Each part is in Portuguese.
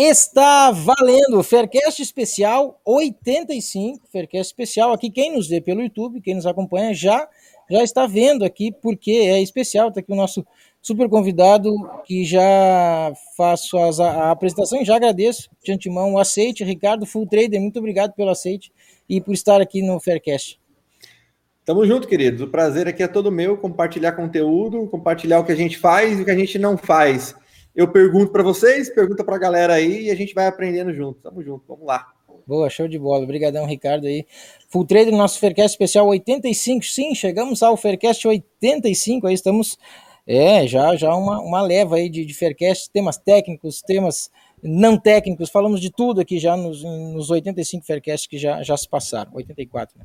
Está valendo. Faircast Especial 85, Faircast Especial aqui, quem nos vê pelo YouTube, quem nos acompanha já já está vendo aqui, porque é especial, está aqui o nosso super convidado, que já faço as, a, apresentação. E já agradeço de antemão o aceite, Ricardo Full Trader, muito obrigado pelo aceite e por estar aqui no Faircast. Tamo junto, queridos. O prazer aqui é todo meu, compartilhar conteúdo, compartilhar o que a gente faz e o que a gente não faz eu pergunto para vocês, pergunta para a galera aí e a gente vai aprendendo junto. Tamo junto, vamos lá. Boa, show de bola. Obrigadão, Ricardo aí. Full Trader, nosso Faircast especial 85. Sim, chegamos ao Faircast 85. Aí estamos, é, já já uma, uma leva aí de, de Faircast, temas técnicos, temas não técnicos. Falamos de tudo aqui já nos, nos 85 Faircasts que já, já se passaram. 84, né?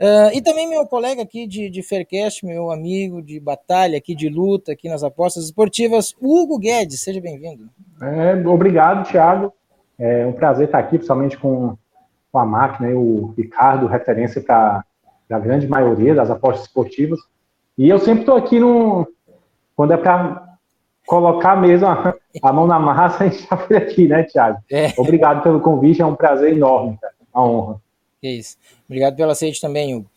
Uh, e também meu colega aqui de, de Faircast, meu amigo de batalha aqui, de luta, aqui nas apostas esportivas, Hugo Guedes, seja bem-vindo. É, obrigado, Thiago. É um prazer estar aqui, principalmente com, com a máquina, e o Ricardo, referência para a grande maioria das apostas esportivas. E eu sempre estou aqui no, quando é para colocar mesmo a, a, mão na massa, a gente está por aqui, né, Thiago? É. Obrigado pelo convite, é um prazer enorme, cara, a honra. É isso. Obrigado pelo aceite também, Hugo.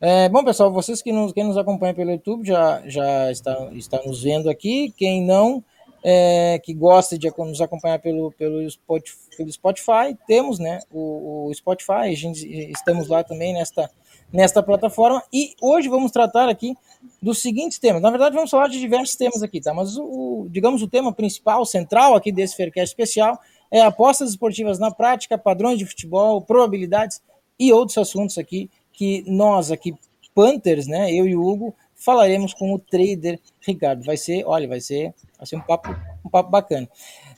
É, bom, pessoal, vocês que nos, quem nos acompanha pelo YouTube já, já está, está nos vendo aqui. Quem não, é, que gosta de nos acompanhar pelo, pelo, Spotify, pelo Spotify, temos né, o, o Spotify, a gente, estamos lá também nesta, nesta plataforma. E hoje vamos tratar aqui dos seguintes temas. Na verdade, vamos falar de diversos temas aqui, tá? Mas o, digamos o tema principal, central aqui desse Faircast especial é apostas esportivas na prática, padrões de futebol, probabilidades e outros assuntos aqui que nós aqui, Panthers, né, eu e o Hugo, falaremos com o trader Ricardo. Vai ser, olha, vai ser, vai ser um papo, um papo bacana.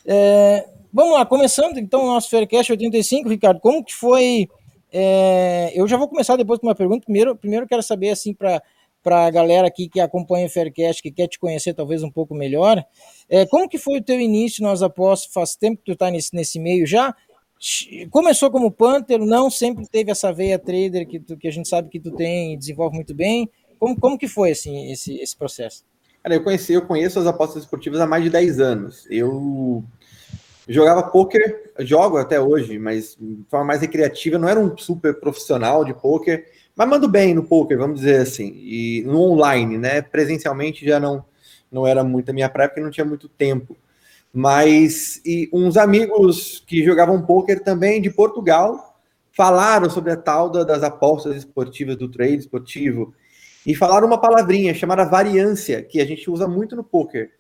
É, vamos lá, começando então o nosso Faircast 85, Ricardo, como que foi? É, eu já vou começar depois com uma pergunta. Primeiro, primeiro quero saber assim para para a galera aqui que acompanha o Faircast, que quer te conhecer talvez um pouco melhor, é, como que foi o teu início nas apostas? Faz tempo que tu está nesse, nesse meio já? Começou como Panther, não sempre teve essa veia trader que, tu, que a gente sabe que tu tem e desenvolve muito bem. Como, como que foi assim, esse, esse processo? Cara, eu conheci, eu conheço as apostas esportivas há mais de 10 anos. Eu jogava poker, jogo até hoje, mas de forma mais recreativa, não era um super profissional de poker, mas mando bem no poker, vamos dizer assim. E no online, né? Presencialmente já não não era muito a minha praia porque não tinha muito tempo. Mas e uns amigos que jogavam pôquer também de Portugal falaram sobre a tal das apostas esportivas do trade esportivo e falaram uma palavrinha chamada variância, que a gente usa muito no poker.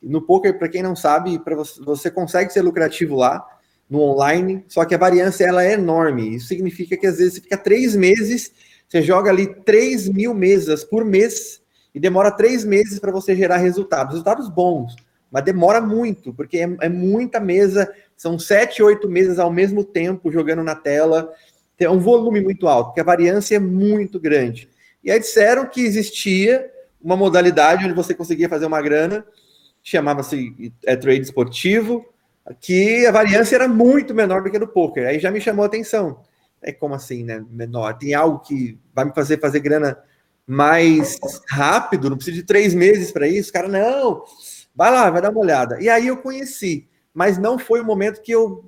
No poker, para quem não sabe, para você, você consegue ser lucrativo lá no online, só que a variância ela é enorme. Isso significa que às vezes você fica três meses, você joga ali 3 mil mesas por mês e demora três meses para você gerar resultados, resultados bons mas demora muito, porque é, é, muita mesa, são sete, oito mesas ao mesmo tempo jogando na tela, é um volume muito alto, porque a variância é muito grande. E aí disseram que existia uma modalidade onde você conseguia fazer uma grana, chamava-se é, trade esportivo, que a variância era muito menor do que no poker. Aí já me chamou a atenção. É como assim, né? Menor. Tem algo que vai me fazer fazer grana mais rápido, não preciso de três meses para isso. Cara, não, Vai lá, vai dar uma olhada. E aí eu conheci, mas não foi o momento que eu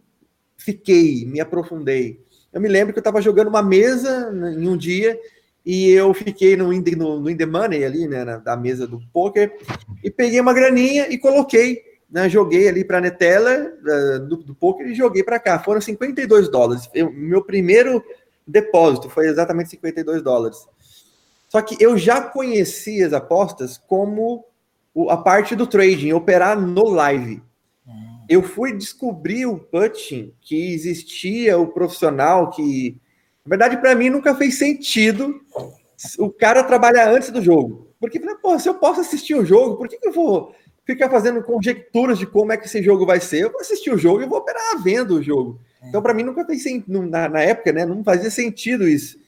fiquei, me aprofundei. Eu me lembro que eu estava jogando uma mesa em um dia e eu fiquei no, no, no In The Money ali, né, na, da mesa do poker, e peguei uma graninha e coloquei, né, joguei ali para a Netela do, do poker e joguei para cá. Foram 52 dólares. Eu, meu primeiro depósito foi exatamente 52 dólares. Só que eu já conhecia as apostas como a parte do trading, operar no live. Eu fui descobrir o putting, que existia o profissional que, na verdade, para mim nunca fez sentido o cara trabalhar antes do jogo. Porque, pô, se eu posso assistir o jogo, por que, que eu vou ficar fazendo conjecturas de como é que esse jogo vai ser. Eu vou assistir o jogo e vou operar vendo o jogo. Então, para mim, nunca fez sentido, na, na época, né? Não fazia sentido isso.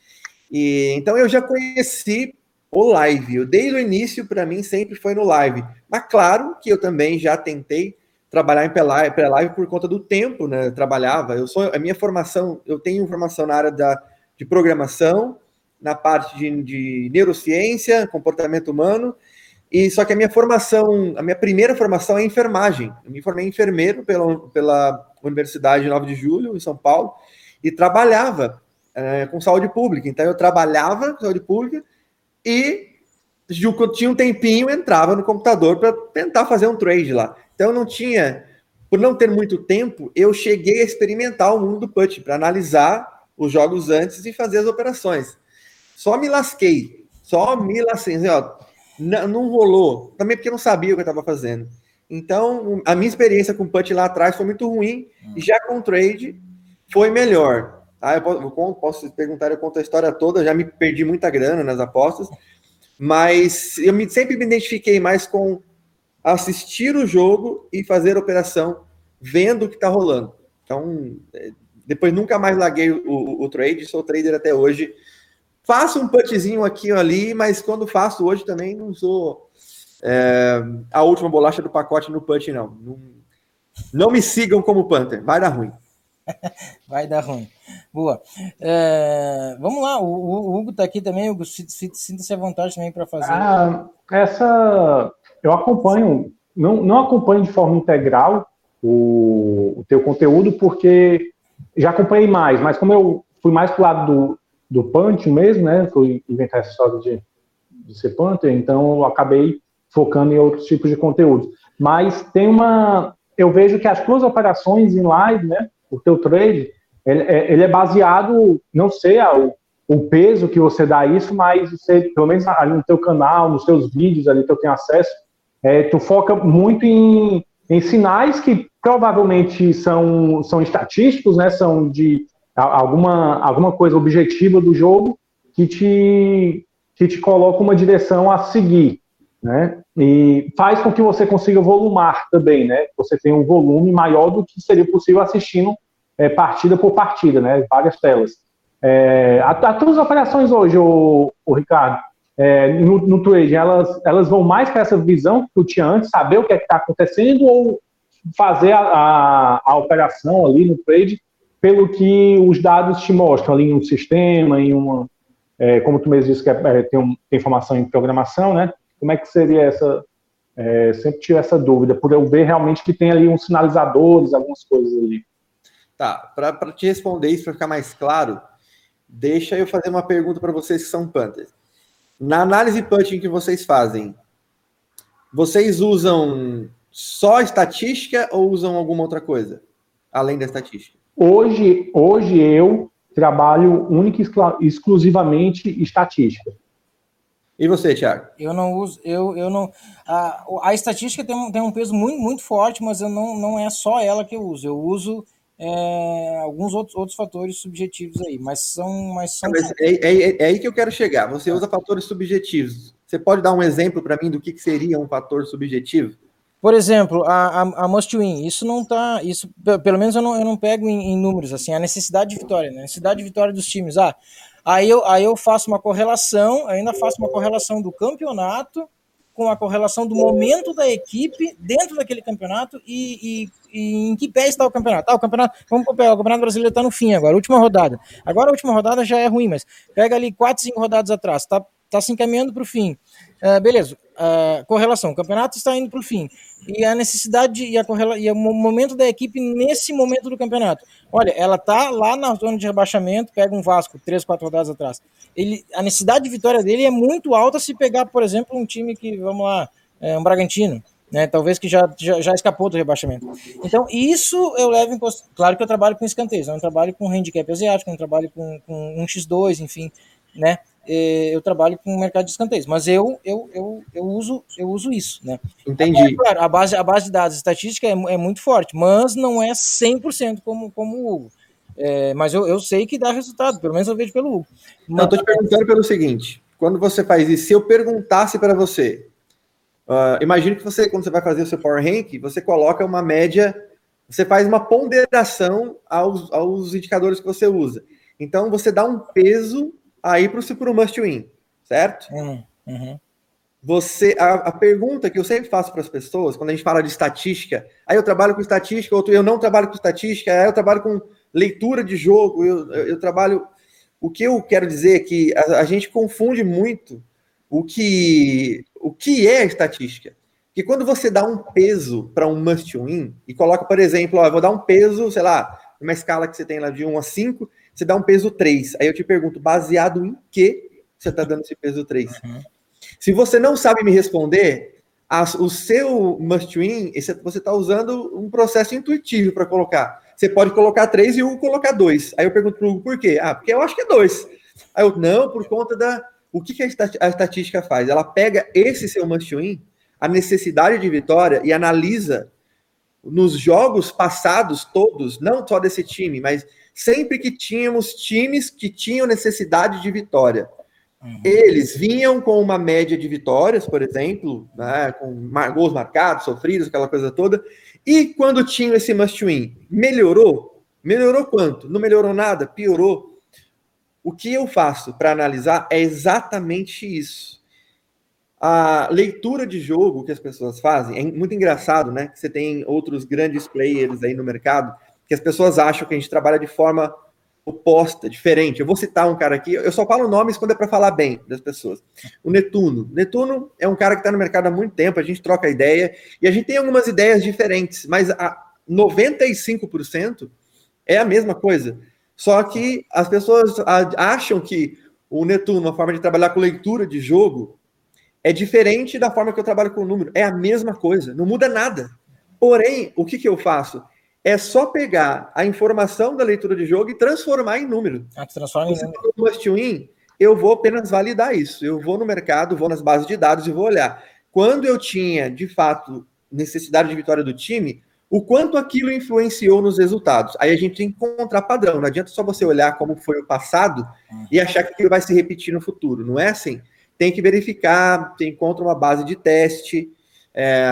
E, então, eu já conheci o live. Desde o início, para mim, sempre foi no live. Mas, claro que eu também já tentei trabalhar em pré-live por conta do tempo, né? Eu trabalhava. Eu sou a minha formação, eu tenho formação na área da, de programação, na parte de, de neurociência, comportamento humano e só que a minha formação, a minha primeira formação é enfermagem. Eu me formei enfermeiro pela, pela Universidade 9 de Julho, em São Paulo, e trabalhava é, com saúde pública. Então eu trabalhava com saúde pública e quando tinha um tempinho, entrava no computador para tentar fazer um trade lá. Então eu não tinha, por não ter muito tempo, eu cheguei a experimentar o mundo do put para analisar os jogos antes e fazer as operações. Só me lasquei, só me lasquei. Assim, ó, não, não rolou. Também porque eu não sabia o que eu estava fazendo. Então, a minha experiência com punch lá atrás foi muito ruim. E já com trade foi melhor. Tá? Eu posso, posso perguntar, eu conto a história toda. Já me perdi muita grana nas apostas. Mas eu me, sempre me identifiquei mais com assistir o jogo e fazer operação vendo o que está rolando. Então, é, depois nunca mais larguei o, o, o trade. Sou trader até hoje Faço um putzinho aqui ou ali, mas quando faço hoje também não sou é, a última bolacha do pacote no punch, não. não. Não me sigam como Panther, vai dar ruim. vai dar ruim. Boa. É, vamos lá, o, o Hugo está aqui também. Hugo, sinta-se à vontade também para fazer. Ah, essa eu acompanho, não, não acompanho de forma integral o, o teu conteúdo, porque já acompanhei mais, mas como eu fui mais para o lado do, do Punch mesmo, né? Fui inventar essa história de, de ser Panther, então eu acabei focando em outros tipos de conteúdo. Mas tem uma. Eu vejo que as tuas operações em live, né? O teu trade, ele, é, ele é baseado, não sei o, o peso que você dá a isso, mas você, pelo menos ali no teu canal, nos teus vídeos ali que eu tenho acesso, é, tu foca muito em, em sinais que provavelmente são, são estatísticos, né? São de alguma, alguma coisa objetiva do jogo que te, que te coloca uma direção a seguir, né? E faz com que você consiga volumar também, né? Você tem um volume maior do que seria possível assistindo é, partida por partida, né? Várias telas. É, as tuas operações hoje, o, o Ricardo, é, no, no elas, elas vão mais para essa visão que tu tinha antes, saber o que é está acontecendo ou fazer a, a, a operação ali no trade pelo que os dados te mostram ali em um sistema, em uma, é, como tu mesmo disse que é, é, tem, um, tem formação em programação, né? Como é que seria essa? É, sempre tive essa dúvida por eu ver realmente que tem ali uns sinalizadores, algumas coisas ali. Tá, para te responder isso, para ficar mais claro, deixa eu fazer uma pergunta para vocês que são Panthers. Na análise punching que vocês fazem, vocês usam só estatística ou usam alguma outra coisa além da estatística? Hoje, hoje eu trabalho única e exclusivamente estatística. E você, Thiago? Eu não uso, eu, eu não. A, a estatística tem um, tem um peso muito, muito forte, mas eu não, não é só ela que eu uso. Eu uso é, alguns outros, outros fatores subjetivos aí, mas são. Mas são... Mas é, é, é, aí que eu quero chegar. Você usa fatores subjetivos. Você pode dar um exemplo para mim do que, que seria um fator subjetivo? Por exemplo, a, a, a must win, isso não tá. Isso, pelo menos eu não, eu não pego em, em números, assim, a necessidade de vitória, né? A necessidade de vitória dos times. Ah, aí eu, aí eu faço uma correlação, ainda faço uma correlação do campeonato com a correlação do momento da equipe dentro daquele campeonato e, e, e em que pé está o campeonato. Ah, o campeonato, vamos pegar, o campeonato brasileiro está no fim agora, última rodada. Agora a última rodada já é ruim, mas pega ali quatro, cinco rodadas atrás, está tá se encaminhando para o fim. Uh, beleza, uh, correlação, o campeonato está indo para o fim e a necessidade e, a e o momento da equipe nesse momento do campeonato. Olha, ela tá lá na zona de rebaixamento, pega um Vasco três, quatro rodadas atrás. Ele, a necessidade de vitória dele é muito alta se pegar, por exemplo, um time que, vamos lá, é um Bragantino, né? Talvez que já, já, já, escapou do rebaixamento. Então, isso eu levo em consideração. Claro que eu trabalho com escanteios, eu não trabalho com handicap asiático, eu não trabalho com, com um x2, enfim, né? É, eu trabalho com o mercado de escanteios, mas eu, eu, eu, eu, uso, eu uso isso, né? Entendi. É, claro, a base, a base de dados estatística é, é muito forte, mas não é 100% como, como o Hugo. É, mas eu, eu sei que dá resultado, pelo menos eu vejo pelo Hugo. Mas... Não, estou te perguntando pelo seguinte, quando você faz isso, se eu perguntasse para você, Uh, imagine que você, quando você vai fazer o seu Power Rank, você coloca uma média, você faz uma ponderação aos, aos indicadores que você usa. Então, você dá um peso aí para o must win, certo? Uhum. Uhum. Você, a, a, pergunta que eu sempre faço para as pessoas, quando a gente fala de estatística, aí eu trabalho com estatística, outro eu não trabalho com estatística, aí eu trabalho com leitura de jogo, eu, eu, eu trabalho. O que eu quero dizer é que a, a gente confunde muito o que, o que é estatística. Que quando você dá um peso para um must win e coloca, por exemplo, ó, eu vou dar um peso, sei lá, uma escala que você tem lá de 1 a 5, você dá um peso 3. Aí eu te pergunto, baseado em que você está dando esse peso 3? Uhum. Se você não sabe me responder, a, o seu must win, esse, você está usando um processo intuitivo para colocar. Você pode colocar 3 e o colocar 2. Aí eu pergunto para o Hugo, por quê? Ah, porque eu acho que é 2. Aí eu, não, por conta da. O que, que a, a estatística faz? Ela pega esse seu must win, a necessidade de vitória, e analisa nos jogos passados todos, não só desse time, mas sempre que tínhamos times que tinham necessidade de vitória. Uhum. Eles vinham com uma média de vitórias, por exemplo, né, com gols marcados, sofridos, aquela coisa toda. E quando tinham esse must win, melhorou? Melhorou quanto? Não melhorou nada? Piorou? O que eu faço para analisar é exatamente isso. A leitura de jogo que as pessoas fazem é muito engraçado, né? Você tem outros grandes players aí no mercado que as pessoas acham que a gente trabalha de forma oposta, diferente. Eu vou citar um cara aqui, eu só falo nomes quando é para falar bem das pessoas. O Netuno. Netuno é um cara que está no mercado há muito tempo, a gente troca ideia e a gente tem algumas ideias diferentes, mas a 95% é a mesma coisa. Só que as pessoas acham que o Netuno, uma forma de trabalhar com leitura de jogo, é diferente da forma que eu trabalho com o número. É a mesma coisa, não muda nada. Porém, o que, que eu faço? É só pegar a informação da leitura de jogo e transformar em número. Ah, transforma em número. must win, eu vou apenas validar isso. Eu vou no mercado, vou nas bases de dados e vou olhar. Quando eu tinha, de fato, necessidade de vitória do time, o quanto aquilo influenciou nos resultados. Aí a gente tem que encontrar padrão. Não adianta só você olhar como foi o passado e achar que aquilo vai se repetir no futuro. Não é assim. Tem que verificar, você encontra uma base de teste, é,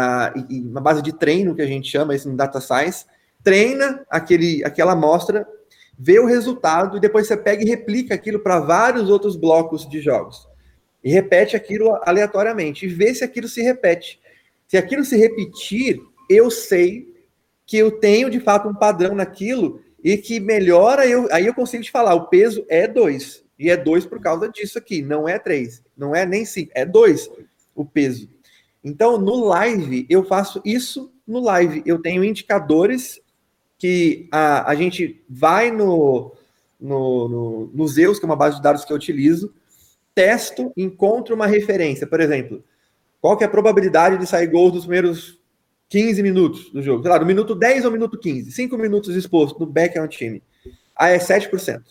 uma base de treino, que a gente chama isso no Data Science, treina aquele, aquela amostra, vê o resultado e depois você pega e replica aquilo para vários outros blocos de jogos. E repete aquilo aleatoriamente e vê se aquilo se repete. Se aquilo se repetir, eu sei que eu tenho de fato um padrão naquilo e que melhora, eu, aí eu consigo te falar, o peso é 2. E é 2 por causa disso aqui, não é 3, não é nem 5, é 2 o peso. Então, no live, eu faço isso no live. Eu tenho indicadores que a, a gente vai no, no, no, no Zeus, que é uma base de dados que eu utilizo, testo, encontro uma referência. Por exemplo, qual que é a probabilidade de sair gols nos primeiros 15 minutos do jogo? Sei lá, no minuto 10 ou minuto 15? 5 minutos exposto no back é um time. Aí é 7%.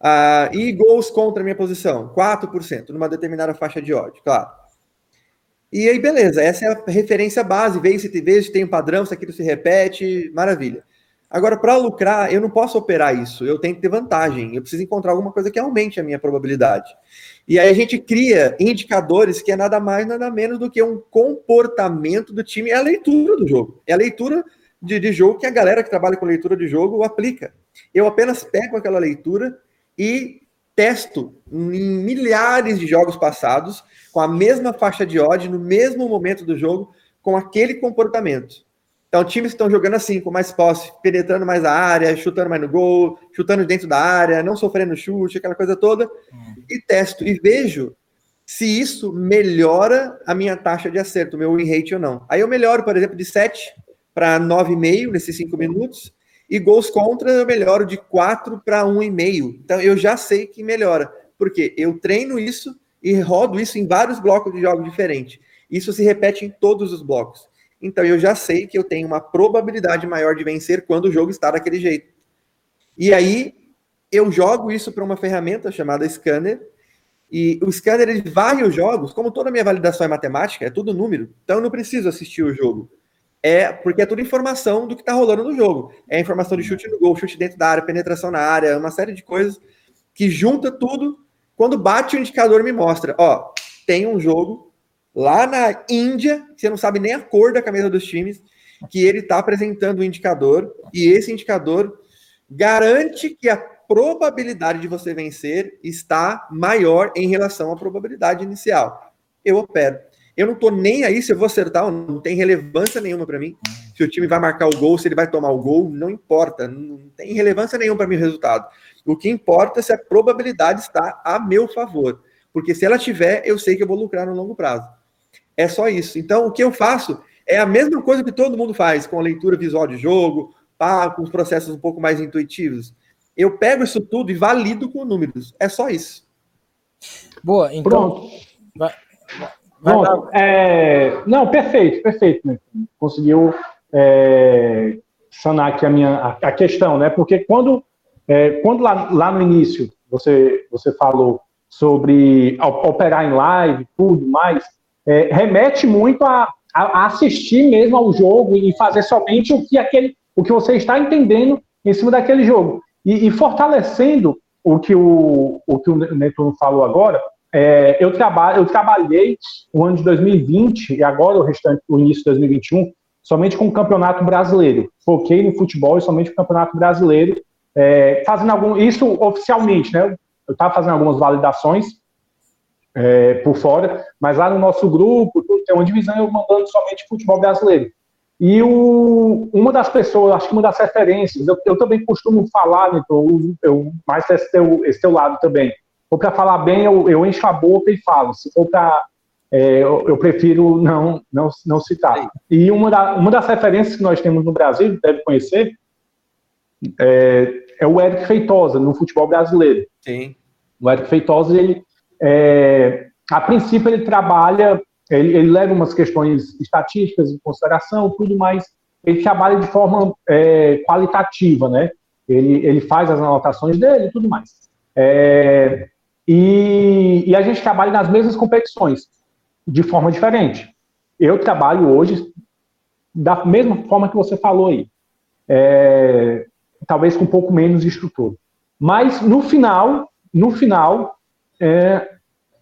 Ah, e gols contra a minha posição? 4%, numa determinada faixa de ódio, claro. E aí, beleza, essa é a referência base, veja se, veja se tem um padrão, se aquilo se repete, maravilha. Agora, para lucrar, eu não posso operar isso. Eu tenho que ter vantagem. Eu preciso encontrar alguma coisa que aumente a minha probabilidade. E aí a gente cria indicadores que é nada mais, nada menos do que um comportamento do time. É a leitura do jogo. É a leitura de, de jogo que a galera que trabalha com leitura de jogo aplica. Eu apenas pego aquela leitura e testo em milhares de jogos passados com a mesma faixa de odd no mesmo momento do jogo com aquele comportamento. Então, times que estão jogando assim, com mais posse, penetrando mais a área, chutando mais no gol, chutando dentro da área, não sofrendo chute, aquela coisa toda, hum. e testo e vejo se isso melhora a minha taxa de acerto, meu win rate ou não. Aí eu melhoro, por exemplo, de 7 para 9,5 nesses 5 minutos, e gols contra eu melhoro de 4 para 1,5. Então eu já sei que melhora, porque eu treino isso e rodo isso em vários blocos de jogo diferentes. Isso se repete em todos os blocos. Então eu já sei que eu tenho uma probabilidade maior de vencer quando o jogo está daquele jeito. E aí eu jogo isso para uma ferramenta chamada Scanner, e o Scanner ele varre os jogos, como toda a minha validação é matemática, é tudo número, então eu não preciso assistir o jogo. É porque é tudo informação do que está rolando no jogo. É informação de chute no gol, chute dentro da área, penetração na área, uma série de coisas que junta tudo. Quando bate o indicador me mostra, ó, tem um jogo lá na Índia, você não sabe nem a cor da camisa dos times, que ele está apresentando um indicador, e esse indicador garante que a probabilidade de você vencer está maior em relação à probabilidade inicial. Eu opero. Eu não estou nem aí se eu vou acertar não, não tem relevância nenhuma para mim. Se o time vai marcar o gol, se ele vai tomar o gol, não importa. Não tem relevância nenhuma para mim o resultado. O que importa é se a probabilidade está a meu favor. Porque se ela tiver, eu sei que eu vou lucrar no longo prazo. É só isso. Então, o que eu faço é a mesma coisa que todo mundo faz com a leitura visual de jogo, pá, com os processos um pouco mais intuitivos. Eu pego isso tudo e valido com números. É só isso. Boa, então. Pronto. Vai, vai Pronto. É... Não, perfeito, perfeito. Né? Conseguiu é... sanar aqui a minha a, a questão, né? Porque quando, é, quando lá, lá no início você, você falou sobre operar em live, tudo mais, é, remete muito a, a, assistir mesmo ao jogo e fazer somente o que aquele, o que você está entendendo em cima daquele jogo. E, e fortalecendo o que o, o que o Netuno falou agora, é, eu, trabalho, eu trabalhei o ano de 2020 e agora o restante, o início de 2021, somente com o Campeonato Brasileiro. Foquei no futebol e somente o Campeonato Brasileiro, é, fazendo algum, isso oficialmente, né? Eu estava fazendo algumas validações é, por fora, mas lá no nosso grupo tem uma divisão eu mandando somente futebol brasileiro. E o, uma das pessoas, acho que uma das referências, eu, eu também costumo falar, né, eu, eu, mais esse teu, esse teu lado também. ou para falar bem, eu, eu encho a boca e falo. Se for para. É, eu, eu, prefiro não, não, não citar. E uma, da, uma das referências que nós temos no Brasil, deve conhecer, é, é o Eric Feitosa, no futebol brasileiro. Sim. O Eric Feitosa, ele, é, a princípio, ele trabalha, ele, ele, leva umas questões estatísticas em consideração, tudo mais. Ele trabalha de forma é, qualitativa, né? Ele, ele faz as anotações dele e tudo mais. É, e, e a gente trabalha nas mesmas competições, de forma diferente. Eu trabalho hoje da mesma forma que você falou aí. É, talvez com um pouco menos de estrutura. Mas no final, no final, é,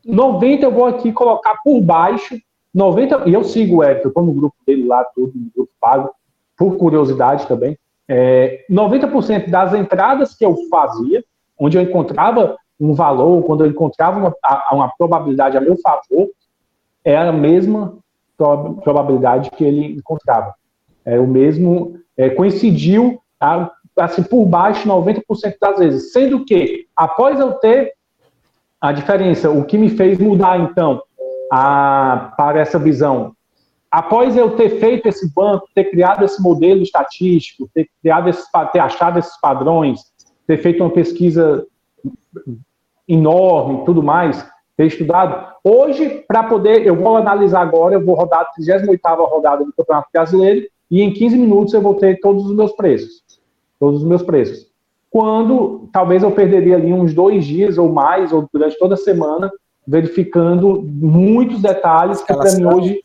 90 eu vou aqui colocar por baixo, 90, e eu sigo o eu estou no grupo dele lá, tudo, no grupo pago, por curiosidade também. É, 90% das entradas que eu fazia, onde eu encontrava um valor, quando eu encontrava uma, uma probabilidade a meu favor, era a mesma probabilidade que ele encontrava. É o mesmo, é, coincidiu a, assim, por baixo 90% das vezes. Sendo que, após eu ter a diferença, o que me fez mudar, então, a, para essa visão, após eu ter feito esse banco, ter criado esse modelo estatístico, ter, criado esse, ter achado esses padrões, ter feito uma pesquisa enorme tudo mais, ter estudado. Hoje, para poder, eu vou analisar agora, eu vou rodar a 38ª rodada do Campeonato Brasileiro e em 15 minutos eu vou ter todos os meus preços todos os meus preços. Quando talvez eu perderia ali uns dois dias ou mais, ou durante toda a semana, verificando muitos detalhes que para mim hoje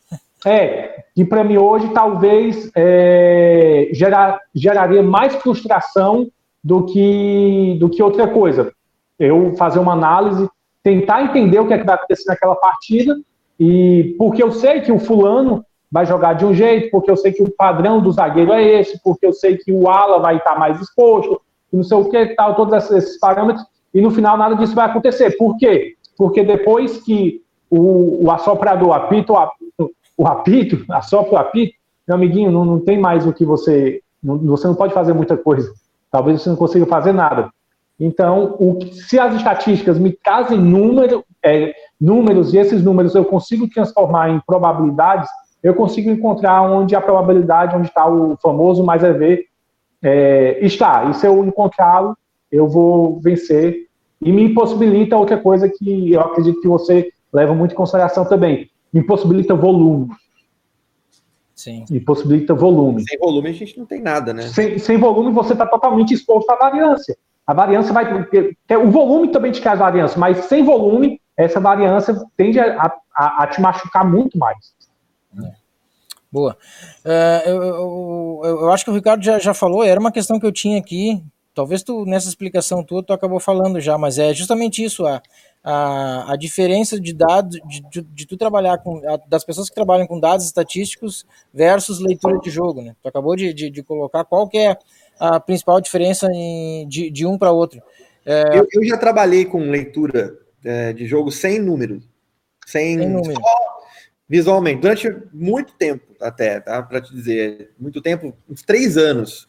é que para mim hoje talvez é, gerar, geraria mais frustração do que do que outra coisa. Eu fazer uma análise, tentar entender o que, é que vai acontecer naquela partida e porque eu sei que o fulano vai jogar de um jeito, porque eu sei que o padrão do zagueiro é esse, porque eu sei que o ala vai estar mais exposto, e não sei o que, tal, todos esses parâmetros, e no final nada disso vai acontecer. Por quê? Porque depois que o, o assoprador apita o apito, o apito, assopra o apito, meu amiguinho, não, não tem mais o que você. Não, você não pode fazer muita coisa. Talvez você não consiga fazer nada. Então, o, se as estatísticas me trazem número, é, números e esses números eu consigo transformar em probabilidades, eu consigo encontrar onde a probabilidade, onde está o famoso mais EV, é, está. E se eu encontrá-lo, eu vou vencer. E me possibilita outra coisa que eu acredito que você leva muito em consideração também. Me possibilita volume. Sim. Me possibilita volume. Sem volume a gente não tem nada, né? Sem, sem volume você está totalmente exposto à variância. A variância vai. O volume também te traz variância, mas sem volume, essa variância tende a, a, a te machucar muito mais. Boa. Uh, eu, eu, eu, acho que o Ricardo já, já falou, era uma questão que eu tinha aqui. Talvez tu, nessa explicação tua, tu acabou falando já, mas é justamente isso. A, a, a diferença de dados, de, de, de tu trabalhar com, a, das pessoas que trabalham com dados estatísticos versus leitura de jogo, né? Tu acabou de, de, de colocar qual que é a principal diferença em, de, de um para outro. É... Eu, eu, já trabalhei com leitura é, de jogo sem número, sem, sem número. Visualmente, durante muito tempo até, tá? Para te dizer, muito tempo, uns três anos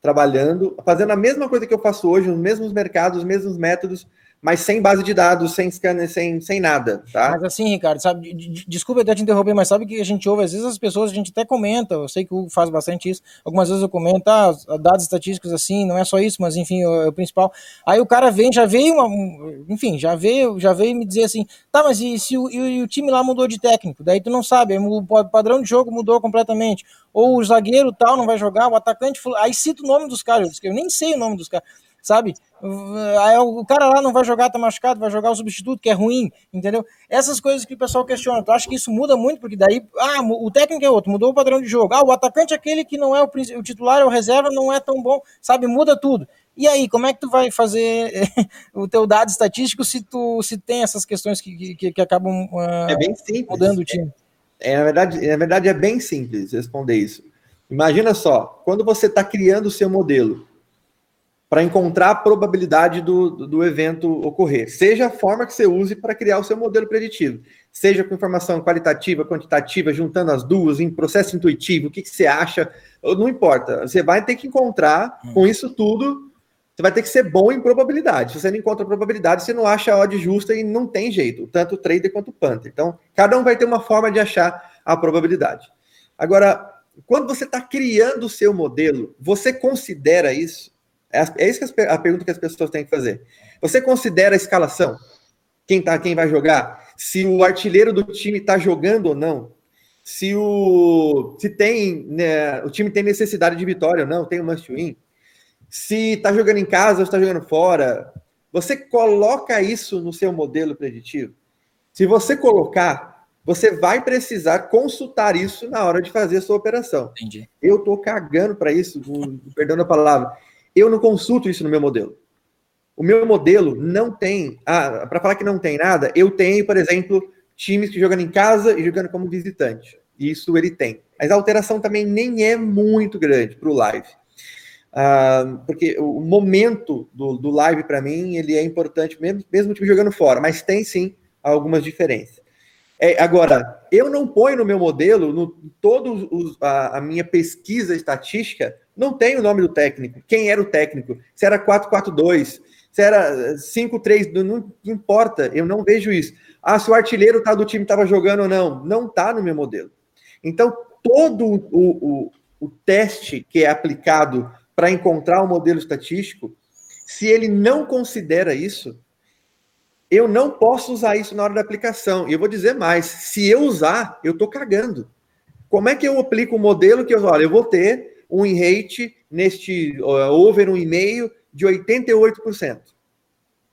trabalhando, fazendo a mesma coisa que eu faço hoje, os mesmos mercados, os mesmos métodos, mas sem base de dados, sem scanner, sem, sem nada, tá? Mas assim, Ricardo, sabe, desculpa até te interromper, mas sabe que a gente ouve, às vezes as pessoas, a gente até comenta, eu sei que o Hugo faz bastante isso, algumas vezes eu comento, ah, dados estatísticos assim, não é só isso, mas enfim, é o principal. Aí o cara vem, já veio, uma, enfim, já veio, já veio me dizer assim, tá, mas e se o, e o time lá mudou de técnico? Daí tu não sabe, o padrão de jogo mudou completamente, ou o zagueiro tal não vai jogar, o atacante, aí cita o nome dos caras, eu nem sei o nome dos caras, sabe? Aí o cara lá não vai jogar, tá machucado, vai jogar o substituto, que é ruim, entendeu? Essas coisas que o pessoal questiona. Tu acha que isso muda muito? Porque daí, ah, o técnico é outro, mudou o padrão de jogo. Ah, o atacante é aquele que não é o, o titular, é o reserva, não é tão bom, sabe? Muda tudo. E aí, como é que tu vai fazer o teu dado estatístico se tu se tem essas questões que, que, que acabam uh, é bem simples. mudando o time? É, é, na, verdade, na verdade, é bem simples responder isso. Imagina só, quando você está criando o seu modelo, para encontrar a probabilidade do, do evento ocorrer. Seja a forma que você use para criar o seu modelo preditivo. Seja com informação qualitativa, quantitativa, juntando as duas, em processo intuitivo, o que, que você acha, não importa. Você vai ter que encontrar, com isso tudo, você vai ter que ser bom em probabilidade. Se você não encontra probabilidade, você não acha a odd justa e não tem jeito, tanto o trader quanto o punter. Então, cada um vai ter uma forma de achar a probabilidade. Agora, quando você está criando o seu modelo, você considera isso é, é isso que a pergunta que as pessoas têm que fazer. Você considera a escalação? Quem tá, quem vai jogar? Se o artilheiro do time está jogando ou não? Se o se tem, né, o time tem necessidade de vitória ou não? Tem um must win? Se está jogando em casa ou está jogando fora? Você coloca isso no seu modelo preditivo? Se você colocar, você vai precisar consultar isso na hora de fazer a sua operação. Entendi. Eu tô cagando para isso, perdão a palavra. Eu não consulto isso no meu modelo. O meu modelo não tem. Ah, para falar que não tem nada, eu tenho, por exemplo, times que jogam em casa e jogando como visitante. Isso ele tem. Mas a alteração também nem é muito grande para o live. Ah, porque o momento do, do live, para mim, ele é importante, mesmo, mesmo o time jogando fora, mas tem sim algumas diferenças. É, agora, eu não ponho no meu modelo, no todo a, a minha pesquisa estatística, não tem o nome do técnico. Quem era o técnico? Se era 4-4-2, se era 5-3, não, não, importa, eu não vejo isso. Ah, se o artilheiro tá do time estava jogando ou não. Não está no meu modelo. Então, todo o, o, o teste que é aplicado para encontrar o um modelo estatístico, se ele não considera isso, eu não posso usar isso na hora da aplicação. E eu vou dizer mais: se eu usar, eu estou cagando. Como é que eu aplico um modelo que eu, olha, eu vou ter um rate neste uh, over um e-mail de 88%.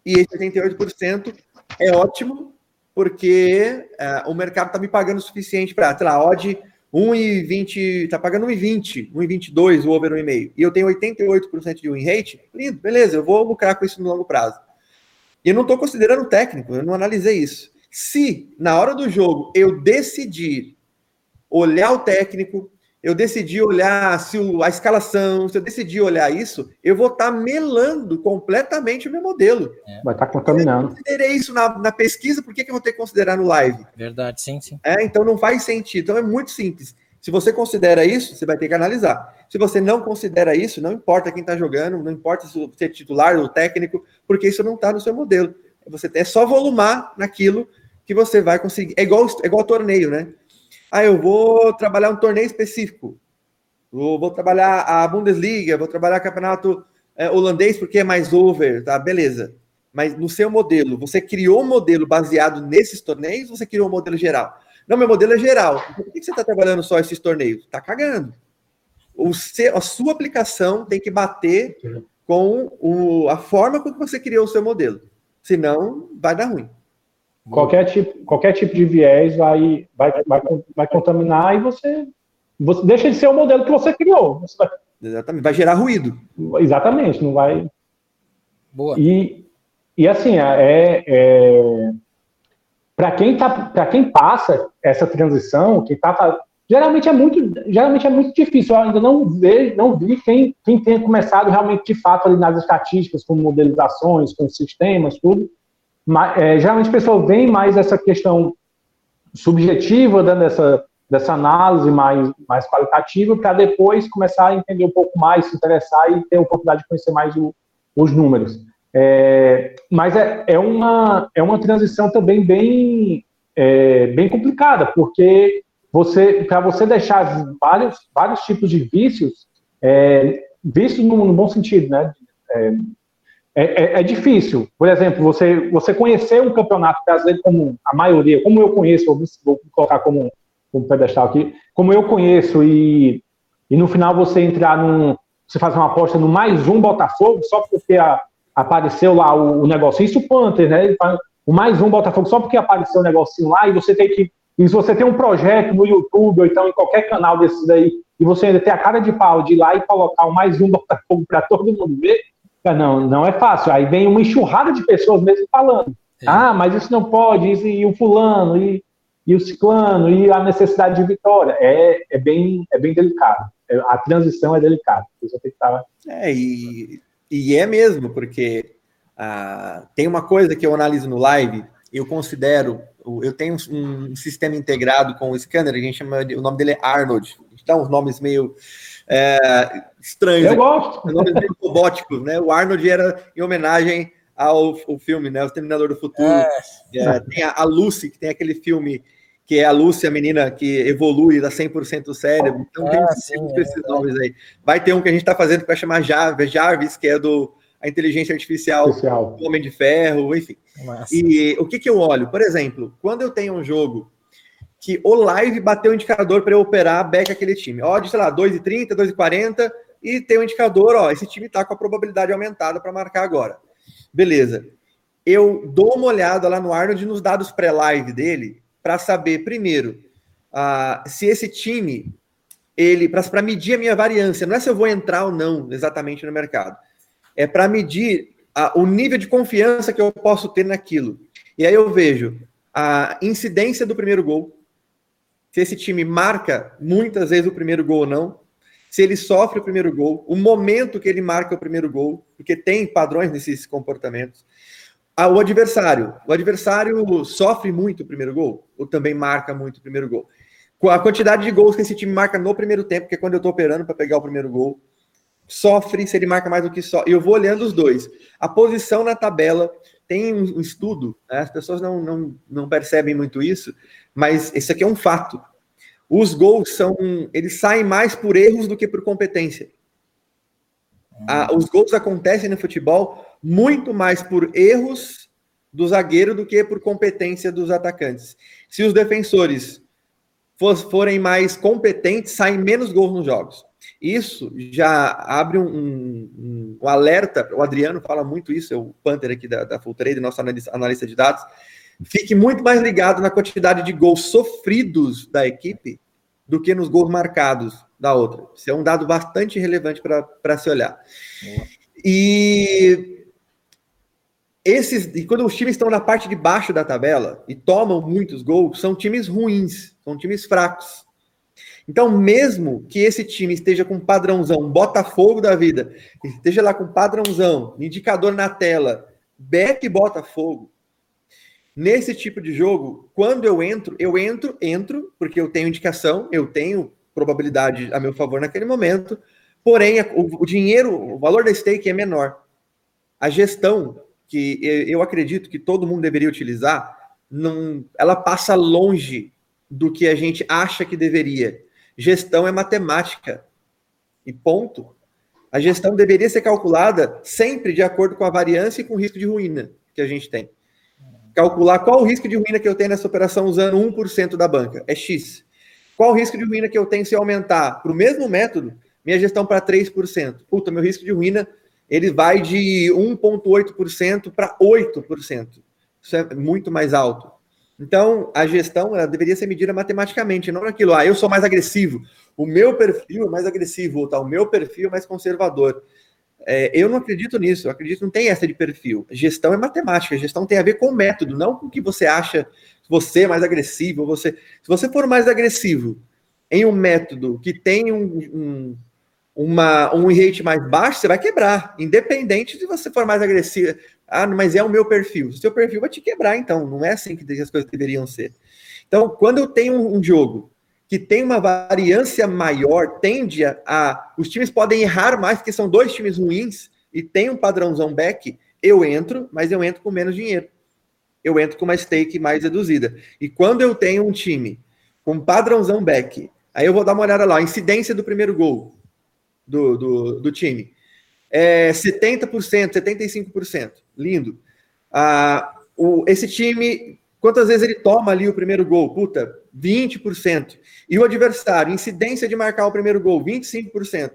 E esse 88% é ótimo, porque uh, o mercado está me pagando o suficiente para, sei lá, odd 1,20, está pagando 1,20, 1,22 o over um e-mail, e eu tenho 88% de win rate, lindo, beleza, eu vou lucrar com isso no longo prazo. E eu não estou considerando o técnico, eu não analisei isso. Se, na hora do jogo, eu decidir olhar o técnico, eu decidi olhar se o, a escalação, se eu decidi olhar isso, eu vou estar tá melando completamente o meu modelo. É. Vai estar tá contaminando. Eu considerei isso na, na pesquisa, por que, que eu vou ter que considerar no live? Verdade, sim, sim. É, então não faz sentido. Então é muito simples. Se você considera isso, você vai ter que analisar. Se você não considera isso, não importa quem está jogando, não importa se é titular ou técnico, porque isso não está no seu modelo. Você é só volumar naquilo que você vai conseguir. É igual, é igual torneio, né? Ah, eu vou trabalhar um torneio específico. Vou, vou trabalhar a Bundesliga, vou trabalhar campeonato é, holandês porque é mais over, tá? Beleza. Mas no seu modelo, você criou um modelo baseado nesses torneios ou você criou um modelo geral? Não, meu modelo é geral. Por que você está trabalhando só esses torneios? Tá cagando. O seu, a sua aplicação tem que bater com o, a forma com que você criou o seu modelo. Senão, vai dar ruim. Qualquer tipo, qualquer tipo de viés vai, vai, vai, vai contaminar e você, você deixa de ser o modelo que você criou. Você vai, Exatamente, vai gerar ruído. Exatamente, não vai. Boa. E e assim, é, é para quem tá, para quem passa essa transição, que tá geralmente é muito, geralmente é muito difícil. Eu ainda não vi, não vi quem, quem tenha começado realmente de fato ali nas estatísticas, com modelizações, com sistemas, tudo. Mas, é, geralmente a pessoa vem mais essa questão subjetiva, dando essa dessa análise mais, mais qualitativa, para depois começar a entender um pouco mais, se interessar e ter a oportunidade de conhecer mais o, os números. É, mas é, é, uma, é uma transição também bem, é, bem complicada, porque você para você deixar vários, vários tipos de vícios, é, vícios no, no, bom sentido, né? É, é, é, é, difícil. Por exemplo, você, você conhecer um campeonato brasileiro como a maioria, como eu conheço, vou, colocar como, como pedestal aqui, como eu conheço, e, e no final você entrar num. Você faz uma aposta no mais um Botafogo, só porque a, apareceu lá o, o negocinho, isso o Panther, né? O mais um Botafogo, só porque apareceu o negocinho lá e você tem que. E se você tem um projeto no YouTube ou então em qualquer canal desses aí, e você ainda tem a cara de pau de ir lá e colocar o mais um Botafogo para todo mundo ver, não, não é fácil. Aí vem uma enxurrada de pessoas mesmo falando. É. Ah, mas isso não pode, isso, e o fulano, e, e o ciclano, e a necessidade de vitória. É, é, bem, é bem delicado. É, a transição é delicada. Você tem que estar. É, e e é mesmo, porque ah, tem uma coisa que eu analiso no live, eu considero, eu tenho um, um sistema integrado com o scanner, a gente chama, o nome dele é Arnold, a gente dá uns nomes meio é, estranhos, eu gosto. nomes meio robóticos, né? O Arnold era em homenagem ao, ao filme, né? O Terminador do Futuro. É. É, tem a, a Lucy, que tem aquele filme que é a Lúcia, a menina que evolui, dá 100% do cérebro. Então, tem ah, sim, esses é, nomes aí. Vai ter um que a gente está fazendo que vai chamar Jarvis, Jarvis, que é do a inteligência artificial, do Homem de Ferro, enfim. Nossa. E o que, que eu olho? Por exemplo, quando eu tenho um jogo que o live bateu o indicador para eu operar back aquele time. Ó, de, sei lá, 2,30, 2,40, e tem um indicador, ó, esse time está com a probabilidade aumentada para marcar agora. Beleza. Eu dou uma olhada lá no Arnold nos dados pré-live dele, para saber, primeiro, uh, se esse time, ele para medir a minha variância, não é se eu vou entrar ou não exatamente no mercado, é para medir uh, o nível de confiança que eu posso ter naquilo. E aí eu vejo a incidência do primeiro gol, se esse time marca muitas vezes o primeiro gol ou não, se ele sofre o primeiro gol, o momento que ele marca o primeiro gol, porque tem padrões nesses comportamentos. Ah, o adversário. O adversário sofre muito o primeiro gol, ou também marca muito o primeiro gol. A quantidade de gols que esse time marca no primeiro tempo, que é quando eu estou operando para pegar o primeiro gol, sofre se ele marca mais do que só. Eu vou olhando os dois. A posição na tabela tem um estudo, né? as pessoas não, não, não percebem muito isso, mas isso aqui é um fato. Os gols são. Eles saem mais por erros do que por competência. Os gols acontecem no futebol muito mais por erros do zagueiro do que por competência dos atacantes. Se os defensores forem mais competentes, saem menos gols nos jogos. Isso já abre um, um, um, alerta. O Adriano fala muito isso, é o Panther aqui da, da Full Trade, nosso analista de dados. Fique muito mais ligado na quantidade de gols sofridos da equipe do que nos gols marcados da outra. Isso é um dado bastante relevante para se olhar. E esses, e quando os times estão na parte de baixo da tabela e tomam muitos gols, são times ruins, são times fracos. Então, mesmo que esse time esteja com padrãozão, Botafogo da vida, esteja lá com padrãozão, indicador na tela, Beck Botafogo, nesse tipo de jogo, quando eu entro, eu entro, entro, porque eu tenho indicação, eu tenho probabilidade a meu favor naquele momento, porém, o, o dinheiro, o valor da stake é menor. A gestão que eu acredito que todo mundo deveria utilizar, não, ela passa longe do que a gente acha que deveria. Gestão é matemática. E ponto. A gestão deveria ser calculada sempre de acordo com a variância e com o risco de ruína que a gente tem. Calcular qual o risco de ruína que eu tenho nessa operação usando 1% da banca. É X. Qual o risco de ruína que eu tenho se eu aumentar para o mesmo método minha gestão para 3%? Puta, meu risco de ruína ele vai de 1,8% para 8%. Isso é muito mais alto. Então, a gestão ela deveria ser medida matematicamente, não naquilo, ah, eu sou mais agressivo, o meu perfil é mais agressivo, ou tá, o meu perfil é mais conservador. é, eu não acredito nisso, eu acredito que não tem essa de perfil. Gestão é matemática, gestão tem a ver com método, não com o que você acha, você é mais agressivo, você. Se você for mais agressivo em um método que tem um, um, uma, um rate mais baixo, você vai quebrar, independente de você for mais agressivo. Ah, mas é o meu perfil. O seu perfil vai te quebrar, então. Não é assim que as coisas deveriam ser. Então, quando eu tenho um, jogo que tem uma variância maior, tende a, Os times podem errar mais, porque são dois times ruins e tem um padrãozão back. Eu entro, mas eu entro com menos dinheiro. Eu entro com uma stake mais reduzida. E quando eu tenho um time com padrãozão back, aí eu vou dar uma olhada lá, incidência do primeiro gol do, do, do time. É 70%, 75%. Lindo. Ah, o, esse time Quantas vezes ele toma ali o primeiro gol? Puta, 20%. E o adversário, incidência de marcar o primeiro gol, 25%.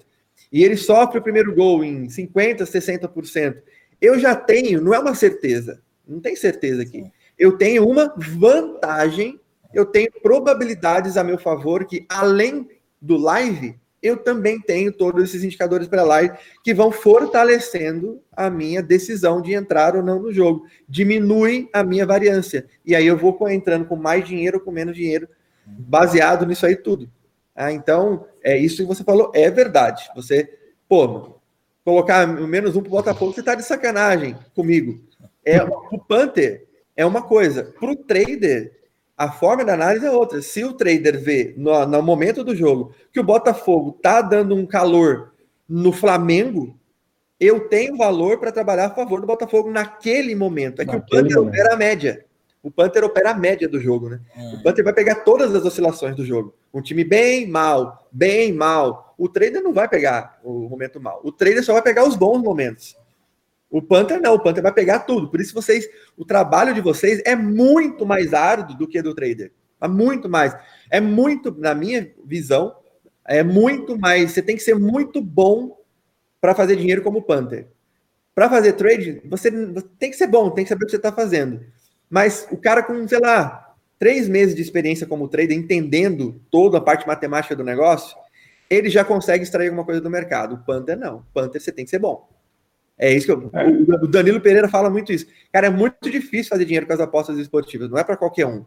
E ele sofre o primeiro gol em 50%, 60%. Eu já tenho, não é uma certeza, não tem certeza aqui. Eu tenho uma vantagem, eu tenho probabilidades a meu favor que, além do live, eu também tenho todos esses indicadores para live que vão fortalecendo a minha decisão de entrar ou não no jogo. Diminui a minha variância. E aí eu vou entrando com mais dinheiro ou com menos dinheiro, baseado nisso aí tudo. Ah, então, é isso que você falou, é verdade. Você, pô, colocar menos um para o Botafogo, você está de sacanagem comigo. É, o Panther é uma coisa. Para o trader, a forma da análise é outra. Se o trader vê no, no momento do jogo que o Botafogo tá dando um calor no Flamengo, eu tenho valor para trabalhar a favor do Botafogo naquele momento. É que naquele o Panther momento. opera a média. O Panther opera a média do jogo, né? Hum. O Panther vai pegar todas as oscilações do jogo. Um time bem mal, bem mal. O trader não vai pegar o momento mal. O trader só vai pegar os bons momentos. O Panther não, o Panther vai pegar tudo. Por isso vocês, o trabalho de vocês é muito mais árduo do que do trader. É muito mais. É muito, na minha visão, é muito mais. Você tem que ser muito bom para fazer dinheiro como Panther. Para fazer trade, você tem que ser bom, tem que saber o que você está fazendo. Mas o cara com, sei lá, três meses de experiência como trader, entendendo toda a parte matemática do negócio, ele já consegue extrair alguma coisa do mercado. O Panther não. O Panther você tem que ser bom. É isso que eu, é. o Danilo Pereira fala muito isso. Cara, é muito difícil fazer dinheiro com as apostas esportivas, não é para qualquer um.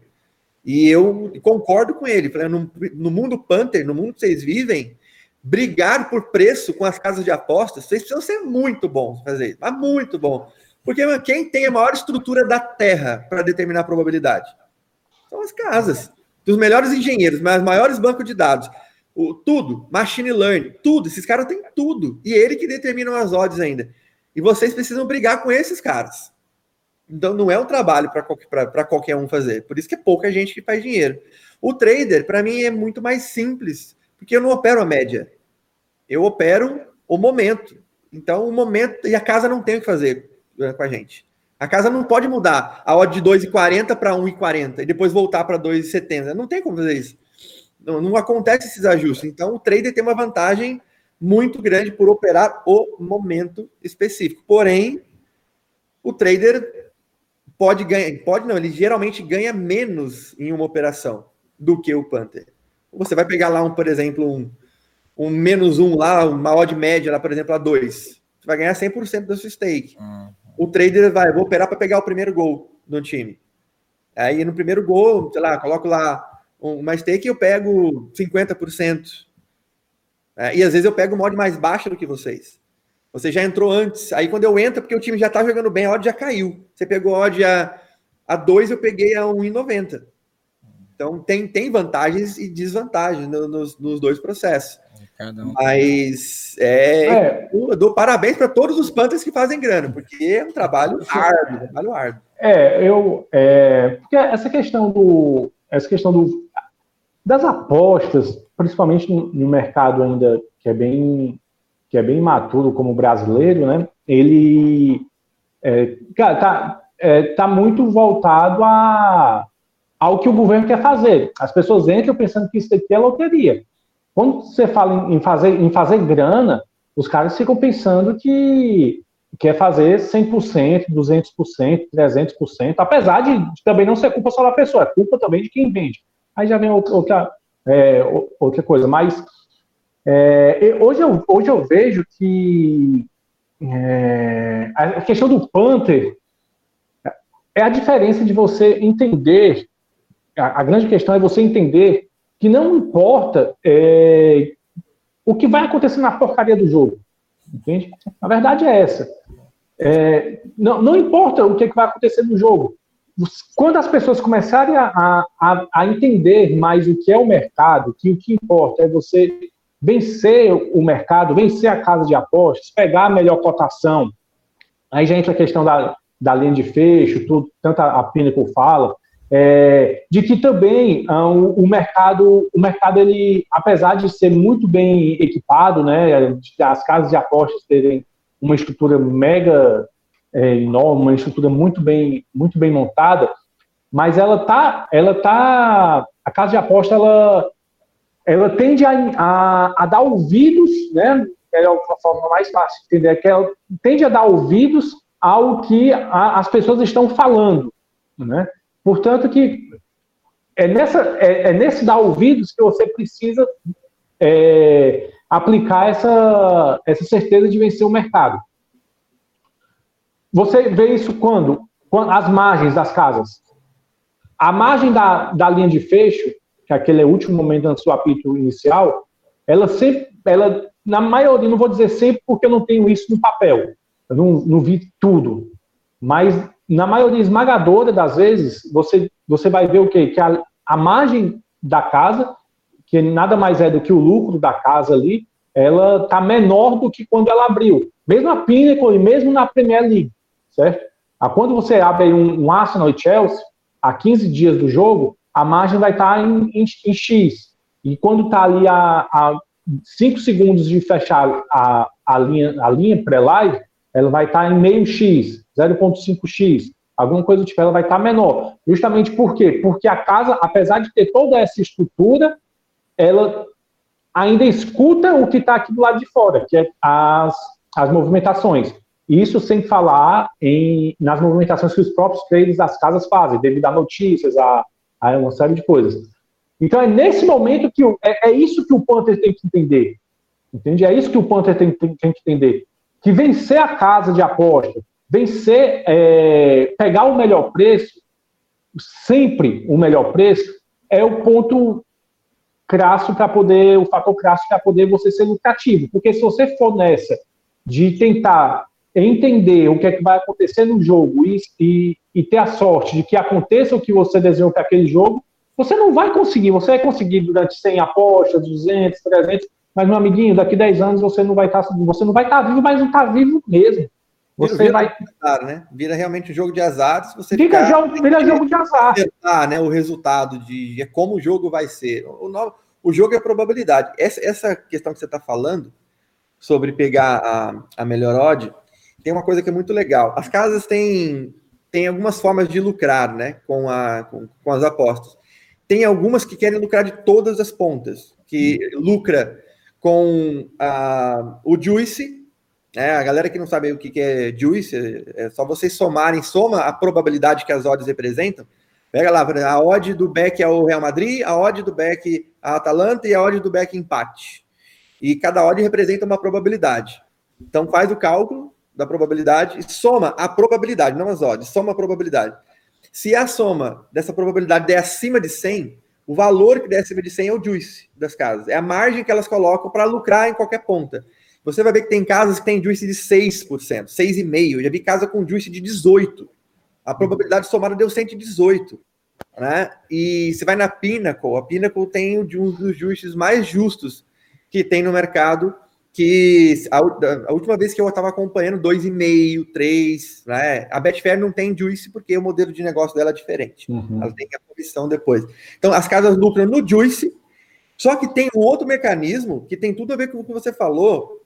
E eu concordo com ele. No, no mundo Panther, no mundo que vocês vivem, brigar por preço com as casas de apostas, vocês precisam ser muito bons fazer isso, mas muito bom. Porque mano, quem tem a maior estrutura da Terra para determinar a probabilidade? São as casas. Dos melhores engenheiros, mas maiores bancos de dados. O, tudo, machine learning, tudo. Esses caras têm tudo. E ele que determina as odds ainda. E vocês precisam brigar com esses caras. Então não é um trabalho para qualquer um fazer. Por isso que é pouca gente que faz dinheiro. O trader, para mim, é muito mais simples, porque eu não opero a média. Eu opero o momento. Então, o momento. E a casa não tem o que fazer né, com a gente. A casa não pode mudar a odd de 2,40 para 1,40 e depois voltar para 2,70. Não tem como fazer isso. Não, não acontece esses ajustes. Então, o trader tem uma vantagem muito grande por operar o momento específico. Porém, o trader pode ganhar, pode não, ele geralmente ganha menos em uma operação do que o Panther. Você vai pegar lá um, por exemplo, um, um menos um lá, uma odd média lá, por exemplo, a dois. Você vai ganhar 100% da sua stake. Uhum. O trader vai, vou operar para pegar o primeiro gol no time. Aí no primeiro gol, sei lá, coloco lá uma stake e eu pego 50%. É, e às vezes eu pego uma odd mais baixa do que vocês. Você já entrou antes. Aí quando eu entro, porque o time já tá jogando bem, a odd já caiu. Você pegou a odd a, a 2, eu peguei a 1,90. Então tem, tem vantagens e desvantagens no, nos, nos dois processos. Um. Mas é, é. Eu dou parabéns para todos os Panthers que fazem grana, porque é um trabalho árduo, um trabalho árduo. É, eu. É, porque essa questão do. Essa questão do, das apostas, principalmente no mercado ainda que é bem que é bem maturo como brasileiro, né? Ele é, tá, é, tá muito voltado a, ao que o governo quer fazer. As pessoas entram pensando que isso aqui é loteria. Quando você fala em fazer, em fazer grana, os caras ficam pensando que quer fazer 100%, 200%, 300%, apesar de, de também não ser culpa só da pessoa, é culpa também de quem vende. Aí já vem outra, é, outra coisa. Mas é, hoje, eu, hoje eu vejo que é, a questão do Panther é a diferença de você entender. A, a grande questão é você entender que não importa é, o que vai acontecer na porcaria do jogo. Entende? A verdade é essa. É, não, não, importa o que, é que, vai acontecer no jogo. Quando as pessoas começarem a, a, a, entender mais o que é o mercado, que o que importa é você vencer o mercado, vencer a casa de apostas, pegar a melhor cotação, aí já entra a questão da, da linha de fecho, tudo, tanto a, Pinnacle fala, é, de que também ah, o, o, mercado, o mercado ele, apesar de ser muito bem equipado, né, as casas de apostas terem uma estrutura mega é, enorme, uma estrutura muito bem, muito bem montada, mas ela tá, ela tá, a casa de aposta ela, ela tende a, a, a dar ouvidos, né, é a forma mais fácil de entender, que ela tende a dar ouvidos ao que a, as pessoas estão falando, né? Portanto, que é, nessa, é, é nesse dar ouvidos que você precisa é, aplicar essa, essa certeza de vencer o mercado. Você vê isso quando? quando as margens das casas. A margem da, da linha de fecho, que aquele é o último momento do seu apito inicial, ela sempre, ela, na maioria, não vou dizer sempre porque eu não tenho isso no papel, eu não, não vi tudo, mas na maioria esmagadora das vezes, você, você vai ver o quê? Que a, a margem da casa, que nada mais é do que o lucro da casa ali, ela está menor do que quando ela abriu. Mesmo a Pinnacle e mesmo na Premier League, certo? A quando você abre um, um Arsenal e Chelsea, a 15 dias do jogo, a margem vai estar tá em, em, em, X. E quando está ali a, a 5 segundos de fechar a, a linha, a linha pré-live, ela vai estar tá em meio X. 0,5x, alguma coisa do tipo, ela vai estar menor. Justamente por quê? Porque a casa, apesar de ter toda essa estrutura, ela ainda escuta o que está aqui do lado de fora, que é as, as movimentações. Isso sem falar em, nas movimentações que os próprios traders das casas fazem, devido a notícias, a, a uma série de coisas. Então é nesse momento que o, é, é, isso que o Panther tem que entender. Entende? É isso que o Panther tem, tem, tem que entender. Que vencer a casa de aposta, vencer, é, pegar o melhor preço, sempre o melhor preço, é o ponto crasso para poder, o fator crasso para poder você ser lucrativo. Porque se você for nessa de tentar entender o que é que vai acontecer no jogo e, e, e ter a sorte de que aconteça o que você desenhou para aquele jogo, você não vai conseguir. Você vai conseguir durante 100 apostas, 200, 300, mas, meu amiguinho, daqui 10 anos você não vai estar, tá, você não vai estar tá vivo, mas não está vivo mesmo. Você vira, vai. Azar, né? Vira realmente um jogo de azar. Se você vira, jogo, vira jogo de azar. Acertar, né, o resultado de é como o jogo vai ser. O, o, o jogo é probabilidade. Essa, essa questão que você está falando sobre pegar a, a melhor odd, tem uma coisa que é muito legal. As casas têm, têm algumas formas de lucrar né, com, a, com, com as apostas. Tem algumas que querem lucrar de todas as pontas, que lucra com a, o Juice, é, a galera que não sabe o que é juice, é só vocês somarem, soma a probabilidade que as odds representam. Pega lá, a odd do back é o Real Madrid, a odd do back a Atalanta e a odd do back empate. E cada odd representa uma probabilidade. Então faz o cálculo da probabilidade e soma a probabilidade, não as odds, soma a probabilidade. Se a soma dessa probabilidade der acima de 100, o valor que der acima de 100 é o juice das casas. É a margem que elas colocam para lucrar em qualquer ponta. Você vai ver que tem casas que tem juice de 6%, 6,5%. Eu já vi casa com juice de 18%. A probabilidade somada deu 118%. Né? E você vai na Pinnacle, a Pinnacle tem um dos juices mais justos que tem no mercado, que a, a última vez que eu estava acompanhando, 2,5%, 3%, né? A Betfair não tem juice porque o modelo de negócio dela é diferente. Uhum. Ela tem a comissão depois. Então, as casas lucram no juice, só que tem um outro mecanismo que tem tudo a ver com o que você falou,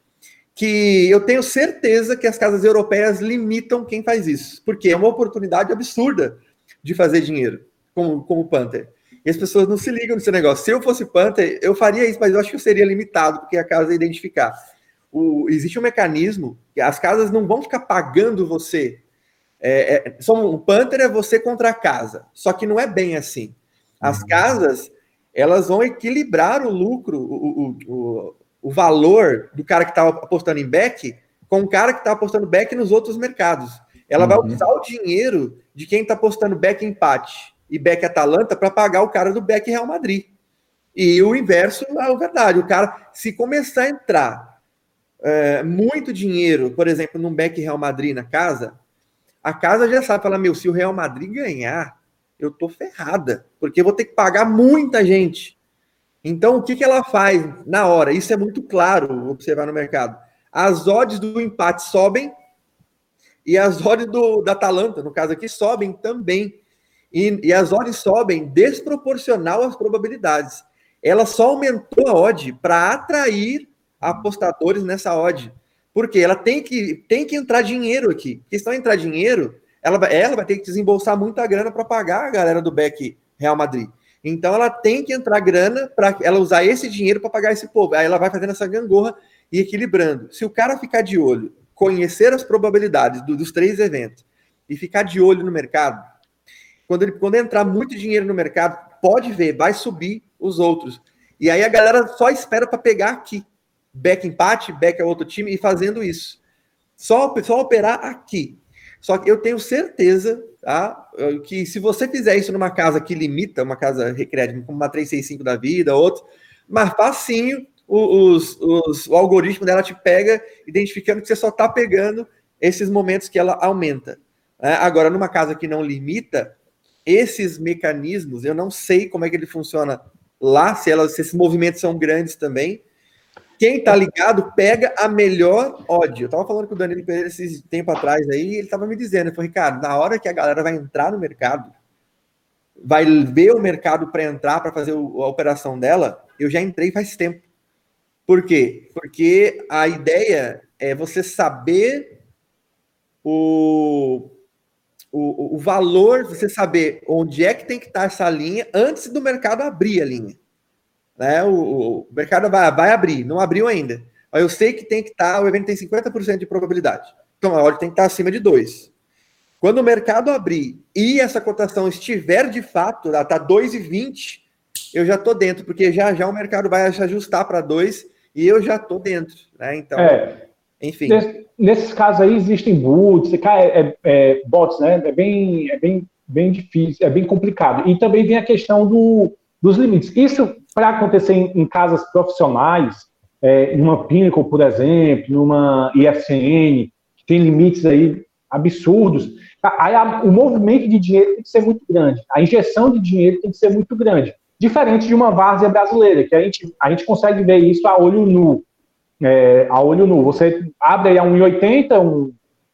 que eu tenho certeza que as casas europeias limitam quem faz isso, porque é uma oportunidade absurda de fazer dinheiro, como, como Panther. E as pessoas não se ligam nesse negócio. Se eu fosse Panther, eu faria isso, mas eu acho que eu seria limitado, porque a casa ia identificar. O, existe um mecanismo que as casas não vão ficar pagando você. É, é, só um Panther é você contra a casa, só que não é bem assim. As uhum. casas elas vão equilibrar o lucro, o, o, o, o valor do cara que estava apostando em back com um cara que está apostando back nos outros mercados. Ela uhum. vai usar o dinheiro de quem está apostando back empate e back Atalanta para pagar o cara do back Real Madrid. E o inverso é verdade. O cara, se começar a entrar é, muito dinheiro, por exemplo, num back Real Madrid na casa, a casa já sabe, fala, meu, se o Real Madrid ganhar, eu tô ferrada, porque eu vou ter que pagar muita gente. Então, o que, que ela faz na hora? Isso é muito claro observar no mercado. As odds do empate sobem e as odds do, da Atalanta, no caso aqui, sobem também. E, e as odds sobem desproporcional às probabilidades. Ela só aumentou a odd para atrair apostadores nessa odd. Porque ela tem que, tem que entrar dinheiro aqui. Porque se não entrar dinheiro, ela, ela vai ter que desembolsar muita grana para pagar a galera do Beck Real Madrid. Então ela tem que entrar grana para ela usar esse dinheiro para pagar esse povo. Aí ela vai fazendo essa gangorra e equilibrando. Se o cara ficar de olho, conhecer as probabilidades do, dos três eventos e ficar de olho no mercado, quando ele quando entrar muito dinheiro no mercado, pode ver, vai subir os outros. E aí a galera só espera para pegar aqui. Back empate, back é outro time e fazendo isso. Só, só operar aqui. Só que eu tenho certeza tá, que se você fizer isso numa casa que limita, uma casa recreativa, como uma 365 da vida, outro, mas facinho, os, os, o algoritmo dela te pega, identificando que você só está pegando esses momentos que ela aumenta. Né? Agora, numa casa que não limita, esses mecanismos, eu não sei como é que ele funciona lá, se, elas, se esses movimentos são grandes também. Quem tá ligado pega a melhor ódio. Eu tava falando com o Danilo Pereira esse tempo atrás aí, ele tava me dizendo, falou, Ricardo, na hora que a galera vai entrar no mercado, vai ver o mercado para entrar, para fazer a operação dela, eu já entrei faz tempo. Por quê? Porque a ideia é você saber o, o, o valor, você saber onde é que tem que estar essa linha antes do mercado abrir a linha. Né? O, o mercado vai, vai abrir, não abriu ainda. Eu sei que tem que estar, o evento tem 50% de probabilidade. Então a ordem tem que estar acima de 2. Quando o mercado abrir e essa cotação estiver de fato, está 2,20, eu já estou dentro, porque já já o mercado vai se ajustar para 2 e eu já estou dentro, né? Então, é, enfim. Nesse, nesses casos aí existem boots, é, é, é, bots, né? É bem, é bem, bem difícil, é bem complicado. E também vem a questão do, dos limites. Isso para acontecer em, em, casas profissionais, é, numa Pinnacle, por exemplo, numa IFCN, que tem limites aí absurdos. Aí a, o movimento de dinheiro tem que ser muito grande, a injeção de dinheiro tem que ser muito grande. Diferente de uma várzea brasileira, que a gente, a gente consegue ver isso a olho nu. É, a olho nu. Você abre aí a 1,80, um,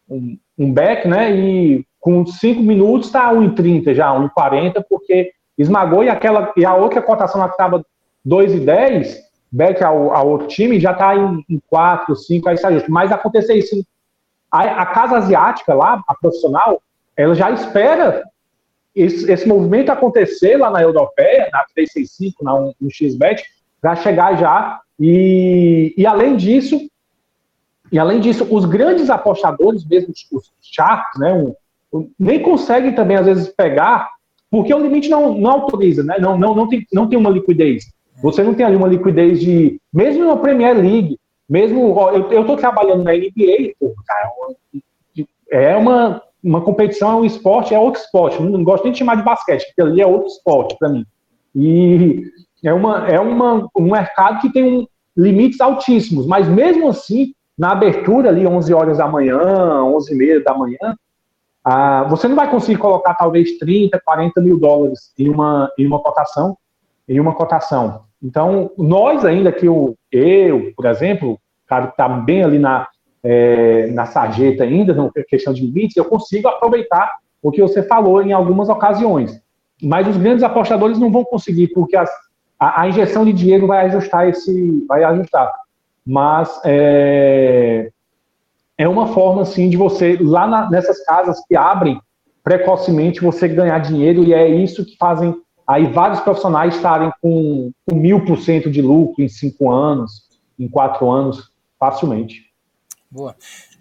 um, um back, né? E com 5 minutos está 1,30 já, 1,40, porque esmagou e, aquela, e a outra cotação lá que estava 2,10, back ao, ao outro time, já está em, em 4, 5, aí está justo. Mas acontecer isso. A, a casa asiática lá, a profissional, ela já espera esse, esse movimento acontecer lá na europeia, na 365, na 1xbet, para chegar já. E, e além disso, e além disso, os grandes apostadores, mesmo os charts, né, um, um, nem conseguem também, às vezes, pegar, porque o limite não, não autoriza, né, não, não, não, tem, não tem uma liquidez. Você não tem ali uma liquidez de. Mesmo na Premier League, mesmo. Ó, eu estou trabalhando na NBA, pô, cara, é uma uma competição é um esporte, é outro esporte. Não gosto nem de chamar de basquete, porque ali é outro esporte para mim. E é, uma, é uma, um mercado que tem um, limites altíssimos, mas mesmo assim, na abertura ali, 11 horas da manhã, 11 e meia da manhã, ah, você não vai conseguir colocar talvez 30, 40 mil dólares em uma, em uma cotação, em uma cotação. Então, nós ainda que eu, eu, por exemplo, cara que está bem ali na, é, na sarjeta ainda, não questão de limites, eu consigo aproveitar o que você falou em algumas ocasiões. Mas os grandes apostadores não vão conseguir, porque as, a, a, injeção de dinheiro vai ajustar esse. vai ajustar. Mas é, é uma forma assim de você, lá na, nessas casas que abrem precocemente, você ganhar dinheiro, e é isso que fazem aí vários profissionais estarem com, mil por cento de lucro em cinco anos, em quatro anos, facilmente. Boa.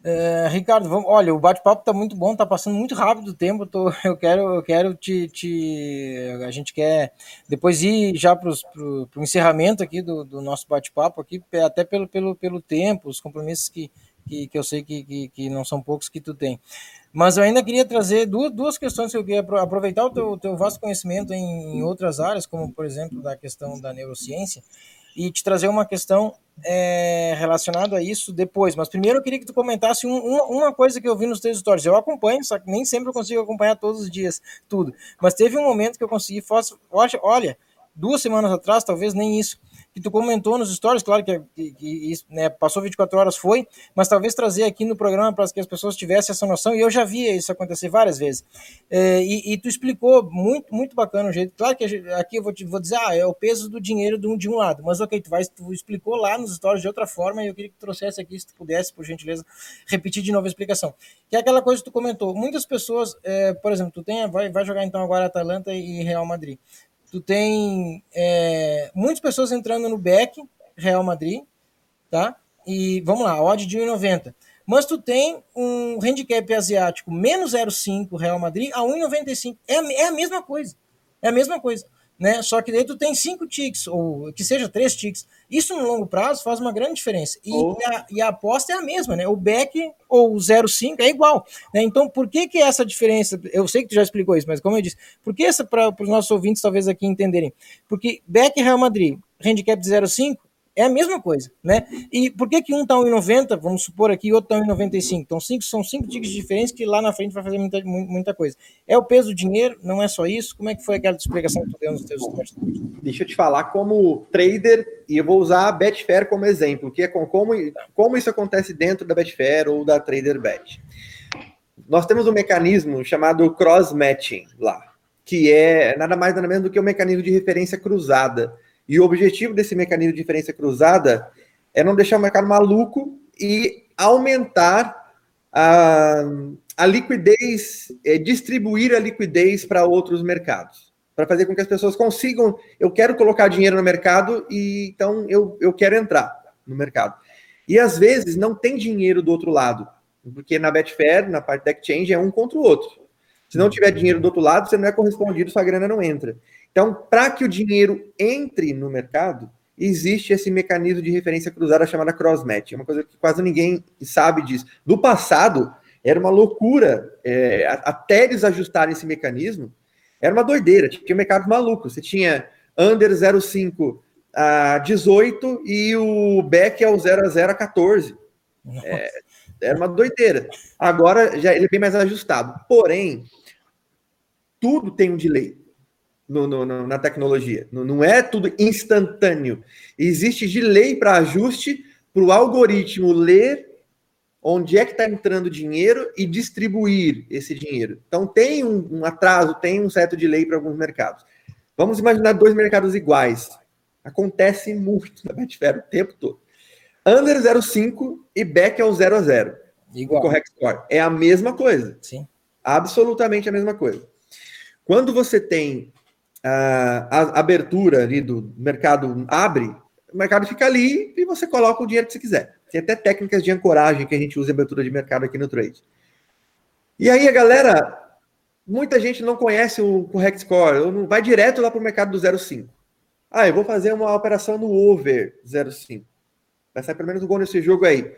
É, Ricardo, vamos, olha, o bate-papo está muito bom, está passando muito rápido o tempo. Tô, eu quero, eu quero te, te, A gente quer depois ir já para o encerramento aqui do, do nosso bate-papo aqui, até pelo, pelo, pelo tempo, os compromissos que, que, que eu sei que, que, que, não são poucos que tu tem. Mas eu ainda queria trazer duas, duas questões que eu queria aproveitar o teu, teu vasto conhecimento em, em outras áreas, como por exemplo da questão da neurociência, e te trazer uma questão é, relacionada a isso depois. Mas primeiro eu queria que tu comentasse um, uma, uma, coisa que eu vi nos teus stories. Eu acompanho, só que nem sempre eu consigo acompanhar todos os dias tudo. Mas teve um momento que eu consegui, olha, duas semanas atrás, talvez nem isso, que tu comentou nos stories, claro que, que, que né, passou 24 horas foi, mas talvez trazer aqui no programa para que as pessoas tivessem essa noção, e eu já vi isso acontecer várias vezes. É, e, e, tu explicou muito, muito bacana o jeito. Claro que aqui eu vou, te, vou dizer, ah, é o peso do dinheiro de um, de um lado, mas ok, tu, vai, tu explicou lá nos stories de outra forma, e eu queria que tu trouxesse aqui, se tu pudesse, por gentileza, repetir de novo a explicação. Que é aquela coisa que tu comentou. Muitas pessoas, é, por exemplo, tu tem, vai, vai jogar então agora Atalanta e Real Madrid tu tem é, muitas pessoas entrando no back Real Madrid, tá? E vamos lá, odd de 1,90. Mas tu tem um handicap asiático menos 0,5 Real Madrid a 1,95. É, é a mesma coisa. É a mesma coisa né? Só que daí tu tem cinco ticks, ou que seja três ticks. Isso no longo prazo faz uma grande diferença. E, oh. a, e a, aposta é a mesma, né? O back ou o 0,5 é igual. Né? Então, por que que essa diferença? Eu sei que tu já explicou isso, mas como eu disse, por que essa, para os nossos ouvintes talvez aqui entenderem? Porque back Real Madrid, handicap de 0,5, é a mesma coisa, né? E por que que um tá 1,90, vamos supor aqui, e outro tá 1,95? Então, cinco, são cinco tickets diferentes que lá na frente vai fazer muita, muita coisa. É o peso do dinheiro, não é só isso? Como é que foi aquela explicação que tu deu nos teus? Deixa eu te falar como trader, e eu vou usar a Betfair como exemplo, que é com, como, como isso acontece dentro da Betfair ou da Trader Bet. Nós temos um mecanismo chamado cross-matching lá, que é nada mais nada menos do que um mecanismo de referência cruzada e o objetivo desse mecanismo de diferença cruzada é não deixar o mercado maluco e aumentar a, a liquidez, é, distribuir a liquidez para outros mercados, para fazer com que as pessoas consigam. Eu quero colocar dinheiro no mercado e então eu, eu quero entrar no mercado. E às vezes não tem dinheiro do outro lado, porque na Betfair, na parte da exchange, é um contra o outro. Se não tiver dinheiro do outro lado, você não é correspondido, sua grana não entra. Então, para que o dinheiro entre no mercado, existe esse mecanismo de referência cruzada chamada cross-match. É uma coisa que quase ninguém sabe disso. No passado, era uma loucura. É, até eles ajustarem esse mecanismo, era uma doideira. Tinha mercado maluco. Você tinha under 0,5 a 18 e o back é o 0 a 0 a 14. É, era uma doideira. Agora já ele é bem mais ajustado. Porém, tudo tem um delay no, no, na tecnologia. Não, é tudo instantâneo. Existe delay para ajuste para o algoritmo ler onde é que está entrando dinheiro e distribuir esse dinheiro. Então tem um, um atraso, tem um certo delay para alguns mercados. Vamos imaginar dois mercados iguais. Acontece muito na Betfair o tempo todo. Under 0,5 e back é o 0 a 0. Igual. O correct score. É a mesma coisa. Sim. Absolutamente a mesma coisa. Quando você tem a abertura ali do mercado abre, o mercado fica ali e você coloca o dinheiro que você quiser. Tem até técnicas de ancoragem que a gente usa em abertura de mercado aqui no trade. E aí a galera, muita gente não conhece o correct score, não vai direto lá para o mercado do 0,5. Ah, eu vou fazer uma operação no over 0,5. Vai sair pelo menos o gol nesse jogo aí.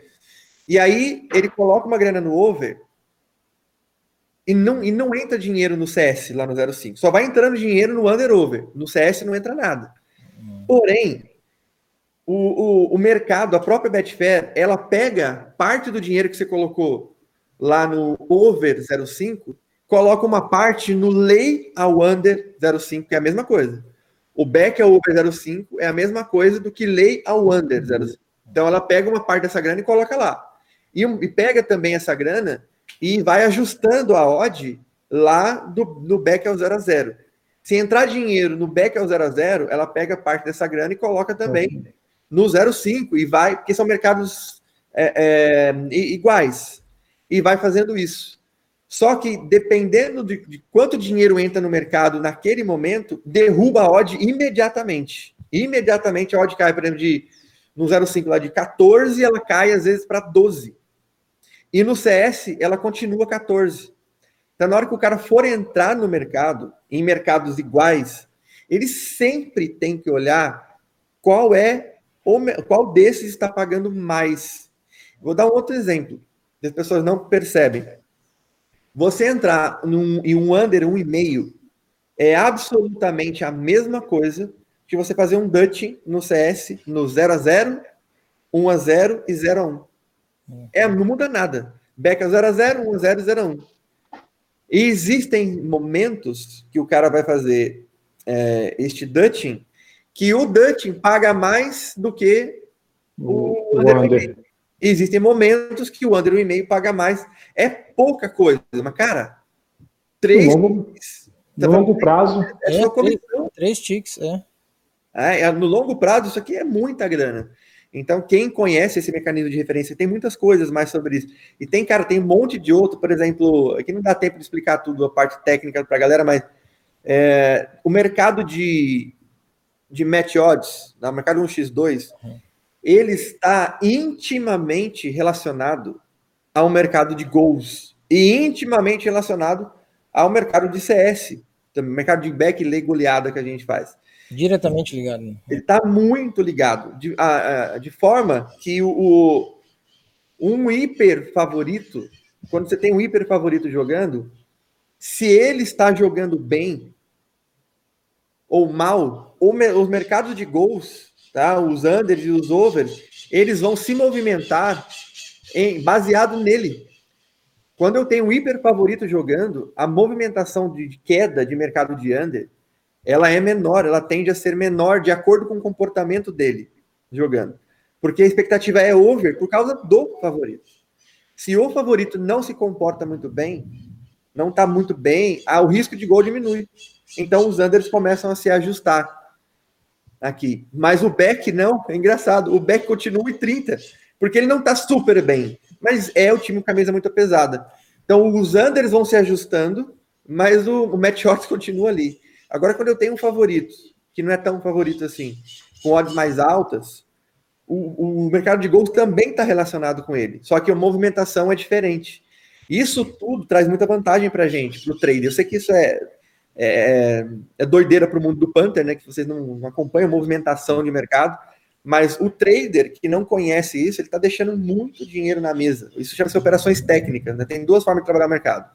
E aí ele coloca uma grana no over e não, e não entra dinheiro no CS lá no 05. Só vai entrando dinheiro no under over. No CS não entra nada. Porém, o, o, o mercado, a própria Betfair, ela pega parte do dinheiro que você colocou lá no over 05, coloca uma parte no lay ao under 05, que é a mesma coisa. O back ao over 05 é a mesma coisa do que lay ao under 05. Então ela pega uma parte dessa grana e coloca lá. E, e pega também essa grana e vai ajustando a odd lá do, no back ao 0 a 0. Se entrar dinheiro no back ao 0 a 0, ela pega parte dessa grana e coloca também no 0,5 e vai, porque são mercados é, é, iguais, e vai fazendo isso. Só que dependendo de, de, quanto dinheiro entra no mercado naquele momento, derruba a odd imediatamente. Imediatamente a odd cai, por exemplo, de no 0,5 lá de 14, ela cai às vezes para 12. E no CS, ela continua 14. Então, na hora que o cara for entrar no mercado, em mercados iguais, ele sempre tem que olhar qual é qual desses está pagando mais. Vou dar um outro exemplo, que as pessoas não percebem. Você entrar num, em um under 1,5 é absolutamente a mesma coisa que você fazer um Dutch no CS no 0 a 0 1 a 0 e 0 a 1 É, não muda nada. Beca 0 a 0 1 a 0 0 a 1 E existem momentos que o cara vai fazer é, este Dutching que o Dutching paga mais do que o, o under. under. Existem momentos que o under 1,5 paga mais. É pouca coisa, mas, cara, três. No longo, no longo prazo. É, é três, três ticks, é. É, é. No longo prazo, isso aqui é muita grana. Então, quem conhece esse mecanismo de referência tem muitas coisas mais sobre isso. E tem, cara, tem um monte de outro, por exemplo, aqui não dá tempo de explicar tudo, a parte técnica para a galera, mas é, o mercado de, de match odds, no né, mercado 1x2, uhum. ele está intimamente relacionado ao mercado de gols e intimamente relacionado ao mercado de CS, mercado de back e goleada que a gente faz. Diretamente ligado. Ele está muito ligado, de, a, a, de forma que o, o, um hiper favorito, quando você tem um hiper favorito jogando, se ele está jogando bem ou mal, os mercados de gols, tá? os unders e os overs, eles vão se movimentar em, baseado nele. Quando eu tenho um hiper favorito jogando, a movimentação de queda de mercado de under ela é menor, ela tende a ser menor de acordo com o comportamento dele jogando. Porque a expectativa é over por causa do favorito. Se o favorito não se comporta muito bem, não está muito bem, ah, o risco de gol diminui. Então os unders começam a se ajustar aqui. Mas o back não, é engraçado. O back continua em 30, porque ele não está super bem. Mas é o time com a camisa muito pesada. Então os unders vão se ajustando, mas o, o match odds continua ali. Agora, quando eu tenho um favorito, que não é tão favorito assim, com odds mais altas, o, o mercado de gols também está relacionado com ele. Só que a movimentação é diferente. Isso tudo traz muita vantagem para a gente, para o trader. Eu sei que isso é, é, é doideira para o mundo do Panther, né? Que vocês não, não acompanham movimentação de mercado. Mas o trader que não conhece isso, ele está deixando muito dinheiro na mesa. Isso chama-se operações técnicas. Né? Tem duas formas de trabalhar o mercado.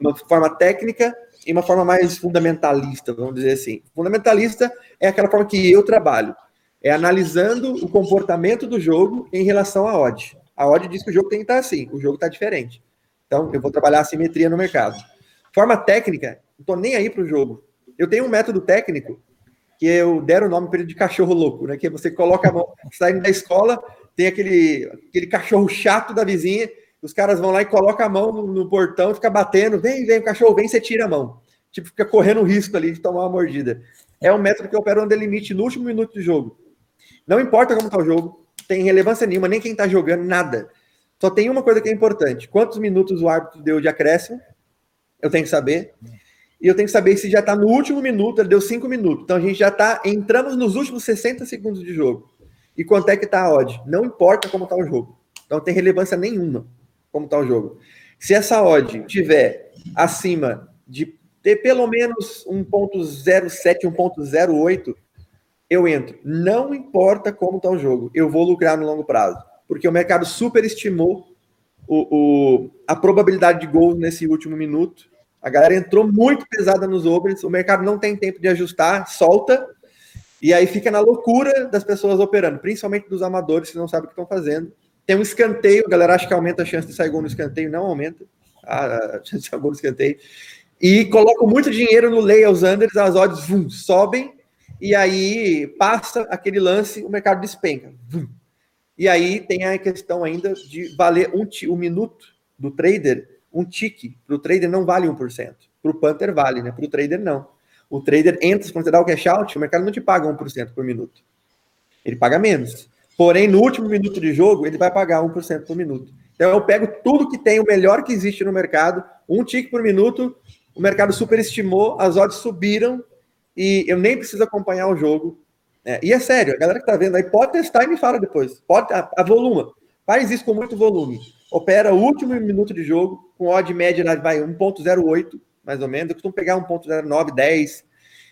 Uma forma técnica e uma forma mais fundamentalista, vamos dizer assim. Fundamentalista é aquela forma que eu trabalho, é analisando o comportamento do jogo em relação à odd. A odd diz que o jogo tem que estar assim, o jogo está diferente. Então, eu vou trabalhar a simetria no mercado. Forma técnica, não estou nem aí para o jogo. Eu tenho um método técnico que eu der o nome para ele de cachorro louco, né? Que você coloca a mão, saindo da escola, tem aquele, aquele cachorro chato da vizinha os caras vão lá e colocam a mão no, no portão, fica batendo, vem, vem, o cachorro vem, você tira a mão. Tipo, fica correndo o risco ali de tomar uma mordida. É um método que opera um limite no último minuto do jogo. Não importa como está o jogo, tem relevância nenhuma, nem quem está jogando, nada. Só tem uma coisa que é importante: quantos minutos o árbitro deu de acréscimo? Eu tenho que saber. E eu tenho que saber se já está no último minuto, ele deu cinco minutos. Então a gente já está, entramos nos últimos 60 segundos de jogo. E quanto é que está a odd? Não importa como está o jogo. Não tem relevância nenhuma como está o jogo. Se essa odd tiver acima de ter pelo menos 1.07, 1.08, eu entro. Não importa como está o jogo, eu vou lucrar no longo prazo. Porque o mercado superestimou o, o, a probabilidade de gol nesse último minuto. A galera entrou muito pesada nos overs, o mercado não tem tempo de ajustar, solta, e aí fica na loucura das pessoas operando, principalmente dos amadores que não sabem o que estão fazendo tem um escanteio, a galera acha que aumenta a chance de sair gol no escanteio, não aumenta a chance de sair gol no escanteio. E colocam muito dinheiro no lay aos unders, as odds vum, sobem, e aí passa aquele lance, o mercado despenca. Vum. E aí tem a questão ainda de valer um, um minuto do trader, um tique. Para o trader não vale 1%. Para o Panther vale, né? Para o trader não. O trader entra, quando você dá o cash out, o mercado não te paga 1% por minuto. Ele paga menos. Porém, no último minuto de jogo, ele vai pagar 1% por minuto. Então, eu pego tudo que tem, o melhor que existe no mercado, um tique por minuto, o mercado superestimou, as odds subiram e eu nem preciso acompanhar o jogo. É, e é sério, a galera que tá vendo aí pode testar e me fala depois. Pode, a, a. Faz isso com muito volume. Opera o último minuto de jogo, com odd média vai 1.08, mais ou menos. Eu costumo pegar 1.09, 10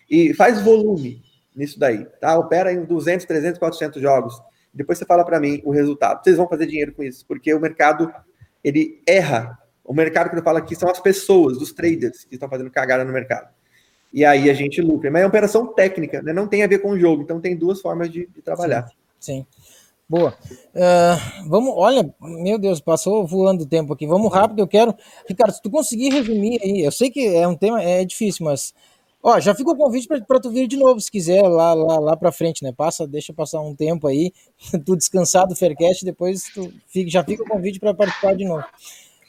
e faz volume nisso daí, tá? Opera em 200, 300, 400 jogos Depois você fala para mim o resultado. Vocês vão fazer dinheiro com isso, porque o mercado ele erra. O mercado que eu falo aqui são as pessoas, os traders que estão fazendo cagada no mercado. E aí a gente lucra. Mas é uma operação técnica, né? não tem a ver com o jogo. Então tem duas formas de, de trabalhar. Sim. sim. Boa. Uh, vamos, olha, meu Deus, passou voando o tempo aqui. Vamos rápido, eu quero. Ricardo, se tu conseguir resumir aí, eu sei que é um tema, é difícil, mas. Ó, já fica o convite para tu vir de novo, se quiser, lá, lá, lá para frente, né? Passa, deixa passar um tempo aí, tu descansar do Faircast, depois tu fica, já fica o convite para participar de novo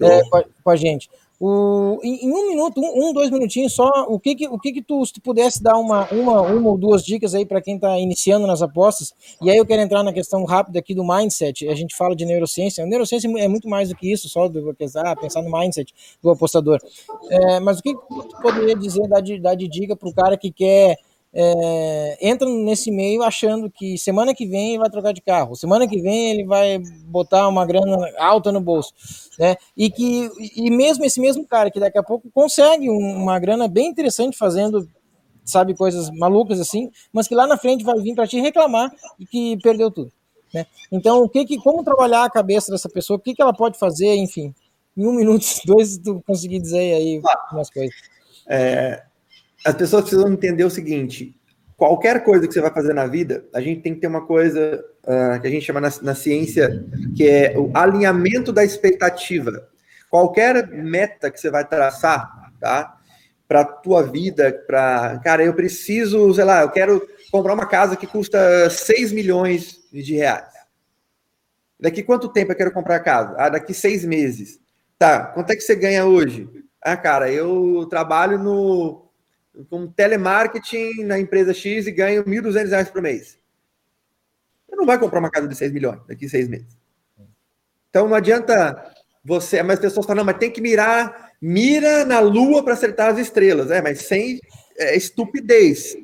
é, com, a, com a gente. O, em, em, um minuto, um, um, dois minutinhos só, o que que, o que, que tu, se tu pudesse dar uma, uma, uma ou duas dicas aí para quem está iniciando nas apostas, e aí eu quero entrar na questão rápida aqui do mindset, a gente fala de neurociência, a neurociência é muito mais do que isso, só do ah, pensar no mindset do apostador, é, mas o que, que tu poderia dizer, dar de, dar de dica para o cara que quer é, entra nesse meio achando que semana que vem ele vai trocar de carro, semana que vem ele vai botar uma grana alta no bolso, né? E que e mesmo esse mesmo cara que daqui a pouco consegue uma grana bem interessante fazendo sabe coisas malucas assim, mas que lá na frente vai vir para te reclamar e que perdeu tudo, né? Então o que que como trabalhar a cabeça dessa pessoa, o que que ela pode fazer, enfim, em um minuto, dois, tu conseguir dizer aí umas coisas. É, as pessoas precisam entender o seguinte: qualquer coisa que você vai fazer na vida, a gente tem que ter uma coisa uh, que a gente chama na, na, ciência, que é o alinhamento da expectativa. Qualquer meta que você vai traçar, tá? Para tua vida, para cara, eu preciso, sei lá, eu quero comprar uma casa que custa 6 milhões de reais. Daqui quanto tempo eu quero comprar a casa? Ah, daqui seis meses. Tá, quanto é que você ganha hoje? Ah, cara, eu trabalho no com telemarketing na empresa X e ganho R$ 1.200 por mês. Você não vai comprar uma casa de 6 milhões daqui a seis meses. Então não adianta você. Mas as pessoas falam, não, mas tem que mirar, mira na lua para acertar as estrelas. É, mas sem é, estupidez.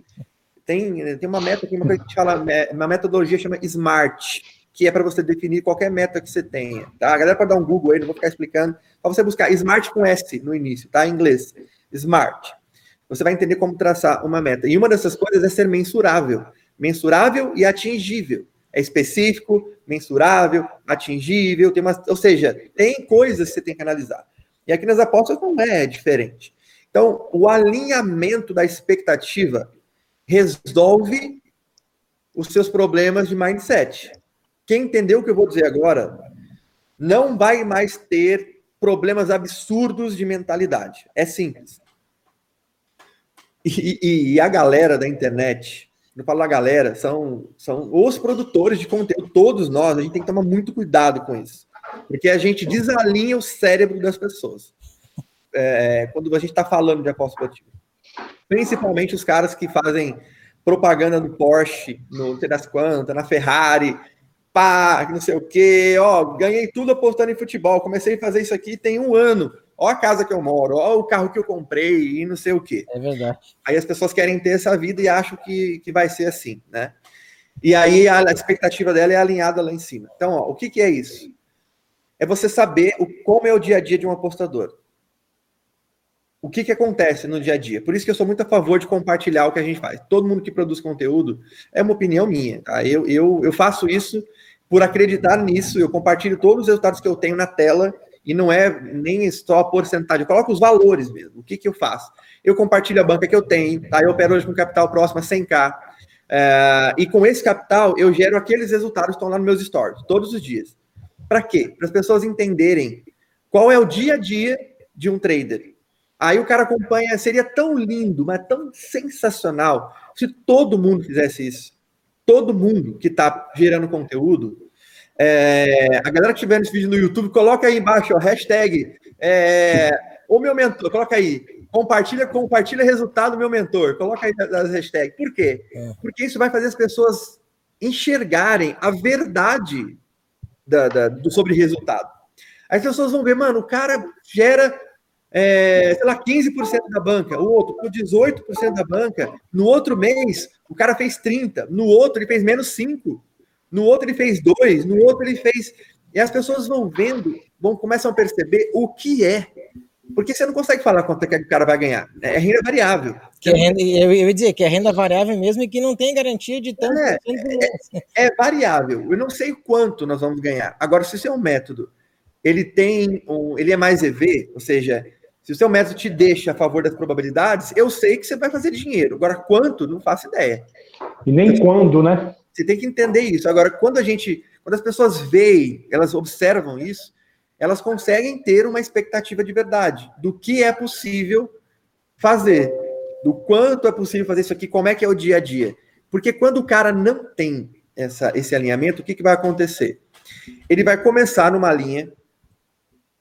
Tem, tem uma meta aqui, uma coisa que fala, é, uma metodologia chama SMART, que é para você definir qualquer meta que você tenha. Tá? A galera pode dar um Google aí, não vou ficar explicando. Para você buscar SMART com S no início, tá? Em inglês. SMART você vai entender como traçar uma meta. E uma dessas coisas é ser mensurável. Mensurável e atingível. É específico, mensurável, atingível, tem uma, ou seja, tem coisas que você tem que analisar. E aqui nas apostas não é diferente. Então, o alinhamento da expectativa resolve os seus problemas de mindset. Quem entendeu o que eu vou dizer agora não vai mais ter problemas absurdos de mentalidade. É simples. E, e, a galera da internet, não falo a galera, são, são os produtores de conteúdo, todos nós, a gente tem que tomar muito cuidado com isso. Porque a gente desalinha o cérebro das pessoas. É, quando a gente está falando de aposta esportiva. Principalmente os caras que fazem propaganda no Porsche, no não das quantas, na Ferrari, pá, não sei o quê, ó, ganhei tudo apostando em futebol, comecei a fazer isso aqui tem um ano ó a casa que eu moro, ó o carro que eu comprei e não sei o quê. É verdade. Aí as pessoas querem ter essa vida e acham que, que vai ser assim, né? E aí a expectativa dela é alinhada lá em cima. Então, ó, o que, que é isso? É você saber o, como é o dia a dia de um apostador. O que, que acontece no dia a dia? Por isso que eu sou muito a favor de compartilhar o que a gente faz. Todo mundo que produz conteúdo é uma opinião minha. Tá? Eu, eu, eu faço isso por acreditar nisso. Eu compartilho todos os resultados que eu tenho na tela e não é nem só a porcentagem, eu coloco os valores mesmo. O que, que eu faço? Eu compartilho a banca que eu tenho, tá? Eu opero hoje com capital próximo a 100k. É, e com esse capital, eu gero aqueles resultados que estão lá nos meus stories, todos os dias. Para quê? Para as pessoas entenderem qual é o dia a dia de um trader. Aí o cara acompanha, seria tão lindo, mas tão sensacional se todo mundo fizesse isso. Todo mundo que está gerando conteúdo é, a galera que estiver nesse vídeo no YouTube, coloca aí embaixo, ó, hashtag é, o meu mentor, coloca aí, compartilha, compartilha resultado do meu mentor, coloca aí as hashtags. Por quê? É. Porque isso vai fazer as pessoas enxergarem a verdade da, da, do, sobre resultado. As pessoas vão ver, mano, o cara gera, é, sei lá, 15% da banca, o outro com 18% da banca, no outro mês o cara fez 30%, no outro ele fez menos 5% no outro ele fez dois, no outro ele fez. E as pessoas vão vendo, vão começam a perceber o que é Porque você não consegue falar quanto é que o cara vai ganhar. É renda variável. Que é renda, eu, ia dizer que é renda variável mesmo e que não tem garantia de tanto. É, é, é, variável. Eu não sei quanto nós vamos ganhar. Agora, se o seu método ele tem um, ele é mais EV, ou seja, se o seu método te deixa a favor das probabilidades, eu sei que você vai fazer dinheiro. Agora, quanto? Não faço ideia. E nem então, quando, né? Você tem que entender isso. Agora, quando a gente, quando as pessoas veem, elas observam isso, elas conseguem ter uma expectativa de verdade do que é possível fazer, do quanto é possível fazer isso aqui, como é que é o dia a dia. Porque quando o cara não tem essa, esse alinhamento, o que, que vai acontecer? Ele vai começar numa linha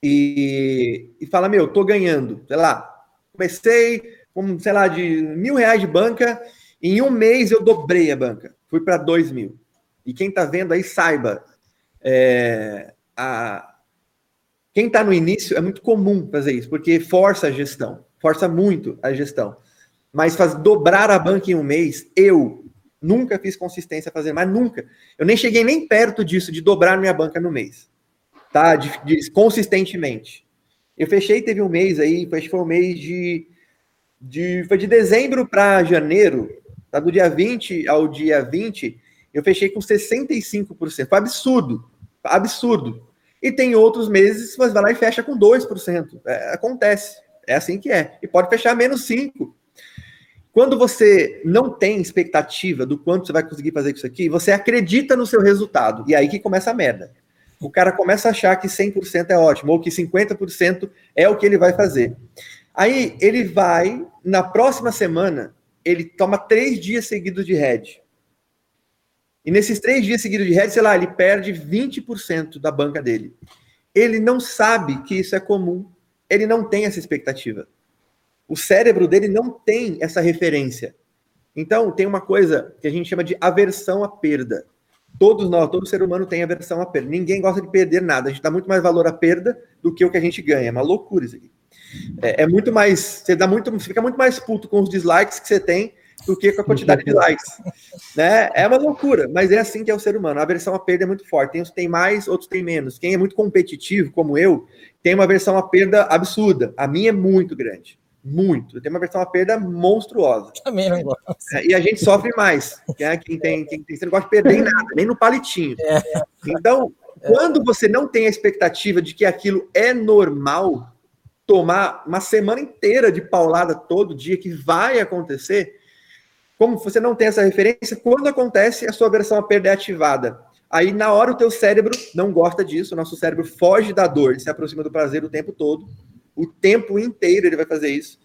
e, e fala: Meu, tô ganhando, sei lá, comecei com, sei lá, de mil reais de banca, em um mês eu dobrei a banca, fui para dois mil. E quem tá vendo aí, saiba, é, a, quem está no início é muito comum fazer isso, porque força a gestão, força muito a gestão. Mas faz dobrar a banca em um mês, eu nunca fiz consistência fazer, mas nunca. Eu nem cheguei nem perto disso, de dobrar minha banca no mês. Tá? De, de, consistentemente. Eu fechei, teve um mês aí, acho que foi um mês de. de foi de dezembro para janeiro, tá? do dia 20 ao dia 20, eu fechei com 65%. Foi absurdo. Absurdo. E tem outros meses você vai lá e fecha com 2%. É, acontece. É assim que é. E pode fechar menos 5%. Quando você não tem expectativa do quanto você vai conseguir fazer isso aqui, você acredita no seu resultado. E aí que começa a merda. O cara começa a achar que 100% é ótimo, ou que 50% é o que ele vai fazer. Aí ele vai, na próxima semana, ele toma três dias seguidos de head. E nesses três dias seguidos de hedge, sei lá, ele perde 20% da banca dele. Ele não sabe que isso é comum. Ele não tem essa expectativa. O cérebro dele não tem essa referência. Então, tem uma coisa que a gente chama de aversão à perda. Todos nós, todo ser humano tem aversão à perda. Ninguém gosta de perder nada. A gente dá muito mais valor à perda do que o que a gente ganha. É uma loucura isso aqui. É, é muito mais. Você dá muito, você fica muito mais puto com os dislikes que você tem do que com a quantidade de likes. Né? É uma loucura, mas é assim que é o ser humano. A aversão à perda é muito forte. Tem uns que tem mais, outros tem menos. Quem é muito competitivo, como eu, tem uma aversão à perda absurda. A minha é muito grande. Muito. Eu tenho uma aversão à perda monstruosa. Também não gosto. É, e a gente sofre mais. Né? Quem, tem, quem tem, você não gosta de perder em nada, nem no palitinho. É. Então, quando você não tem a expectativa de que aquilo é normal, tomar uma semana inteira de paulada todo dia, que vai acontecer, como você não tem essa referência, quando acontece, a sua versão a perda é ativada. Aí, na hora, o teu cérebro não gosta disso, o nosso cérebro foge da dor, se aproxima do prazer o tempo todo. O tempo inteiro ele vai fazer isso.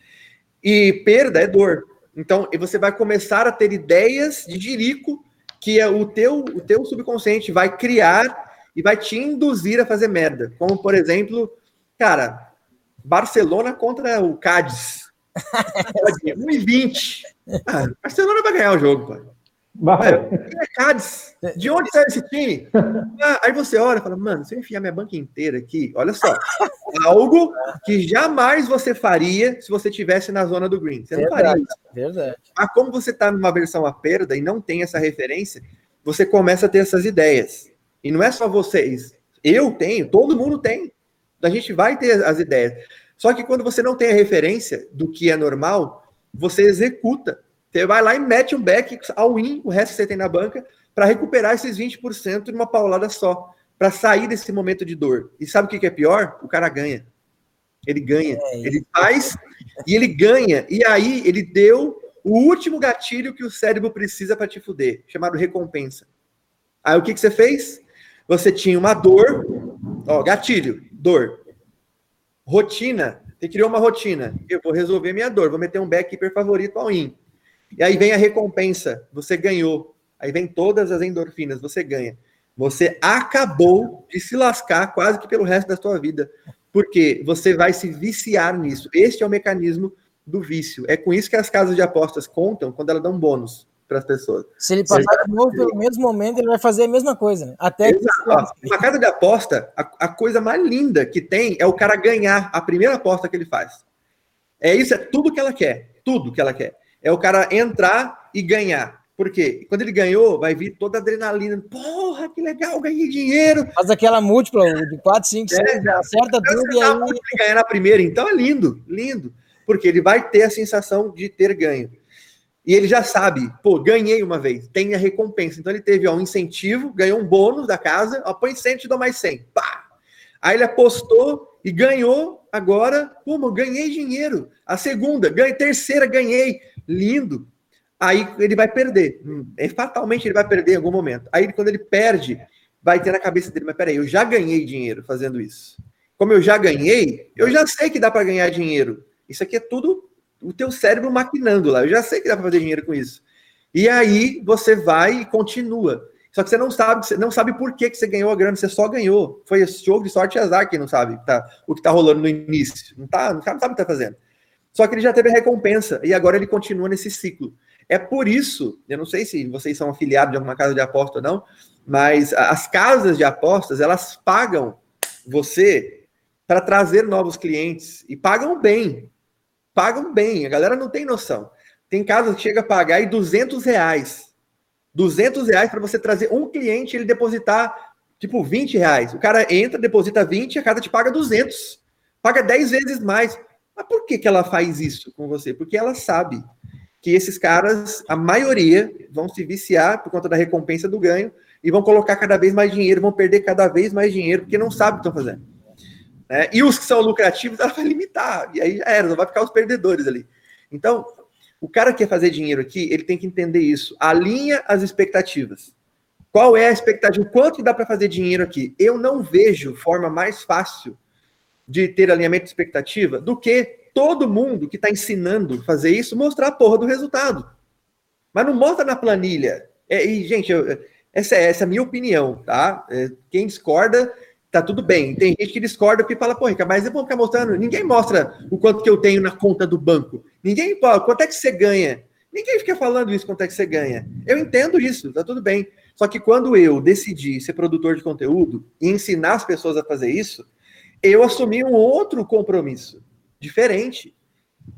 E perda é dor. Então, você vai começar a ter ideias de jirico que é o teu, o teu subconsciente vai criar e vai te induzir a fazer merda. Como, por exemplo, cara, Barcelona contra o Cádiz. 1,20. Ah, Barcelona vai ganhar o jogo, pai. Vai. É Cádiz. De onde sai esse time? Ah, aí você olha e fala, mano, se eu enfiar minha banca inteira aqui, olha só. Algo que jamais você faria se você tivesse na zona do green. Você não verdade, faria isso. Verdade. Mas como você está numa versão a perda e não tem essa referência, você começa a ter essas ideias. E não é só vocês. Eu tenho, todo mundo tem. A gente vai ter as ideias. Só que quando você não tem a referência do que é normal, você executa. Você vai lá e mete um back all in, o resto que você tem na banca, para recuperar esses 20% numa paulada só, para sair desse momento de dor. E sabe o que é pior? O cara ganha. Ele ganha. É ele faz e ele ganha. E aí ele deu o último gatilho que o cérebro precisa para te fuder, chamado recompensa. Aí o que, que você fez? Você tinha uma dor, ó, gatilho, dor. Rotina, você criou uma rotina. Eu vou resolver minha dor, vou meter um backkeeper favorito ao in. E aí vem a recompensa, você ganhou. Aí vem todas as endorfinas, você ganha. Você acabou de se lascar quase que pelo resto da sua vida, porque você vai se viciar nisso. Este é o mecanismo do vício. É com isso que as casas de apostas contam quando elas dão bônus para as pessoas. Se ele passar de novo pelo mesmo momento, ele vai fazer a mesma coisa, né? Até Exato. Uma casa de aposta, a, a, coisa mais linda que tem é o cara ganhar a primeira aposta que ele faz. É isso, é tudo que ela quer, tudo que ela quer. É o cara entrar e ganhar. Por quê? Quando ele ganhou, vai vir toda a adrenalina. Porra, que legal, ganhei dinheiro. Faz aquela múltipla de 4, 5, 6, É, já. acerta tudo e aí. Ganhar na primeira, então é lindo, lindo. Porque ele vai ter a sensação de ter ganho. E ele já sabe, pô, ganhei uma vez, tem a recompensa. Então ele teve ó, um incentivo, ganhou um bônus da casa, ó, põe 100, te dou mais 100. Pá! Aí ele apostou e ganhou agora, pô, ganhei dinheiro. A segunda, ganhei, terceira, ganhei. Lindo. Aí ele vai perder. Hum, é, fatalmente ele vai perder em algum momento. Aí quando ele perde, vai ter na cabeça dele, mas peraí, eu já ganhei dinheiro fazendo isso. Como eu já ganhei, eu já sei que dá para ganhar dinheiro. Isso aqui é tudo o teu cérebro maquinando lá. Eu já sei que dá para fazer dinheiro com isso. E aí você vai e continua. Só que você não sabe, você não sabe por que, que você ganhou a grana, você só ganhou. Foi jogo de sorte e azar que não sabe tá, o que tá rolando no início. Não, tá, não sabe o que tá fazendo. Só que ele já teve a recompensa e agora ele continua nesse ciclo. É por isso, eu não sei se vocês são afiliados de alguma casa de aposta ou não, mas as casas de apostas, elas pagam você para trazer novos clientes e pagam bem pagam bem, a galera não tem noção. Tem casas que chega a pagar aí 200 reais. 200 reais para você trazer um cliente e ele depositar, tipo, 20 reais. O cara entra, deposita 20 e a casa te paga 200. Paga 10 vezes mais. Mas por que, que ela faz isso com você? Porque ela sabe que esses caras, a maioria, vão se viciar por conta da recompensa do ganho e vão colocar cada vez mais dinheiro, vão perder cada vez mais dinheiro, porque não sabem o que estão fazendo. Né? E os que são lucrativos, ela vai limitar. E aí já era, vai ficar os perdedores ali. Então, o cara que quer fazer dinheiro aqui, ele tem que entender isso. Alinha as expectativas. Qual é a expectativa? Quanto dá para fazer dinheiro aqui? Eu não vejo forma mais fácil de ter alinhamento de expectativa do que todo mundo que está ensinando fazer isso mostrar a porra do resultado. Mas não mostra na planilha. É, e, gente, eu, essa, é, essa é a minha opinião, tá? É, quem discorda, tá tudo bem. Tem gente que discorda porque fala, pô, mas eu vou ficar mostrando. Ninguém mostra o quanto que eu tenho na conta do banco. Ninguém, pô, quanto é que você ganha? Ninguém fica falando isso, quanto é que você ganha. Eu entendo isso, tá tudo bem. Só que quando eu decidi ser produtor de conteúdo e ensinar as pessoas a fazer isso, eu assumi um outro compromisso, diferente.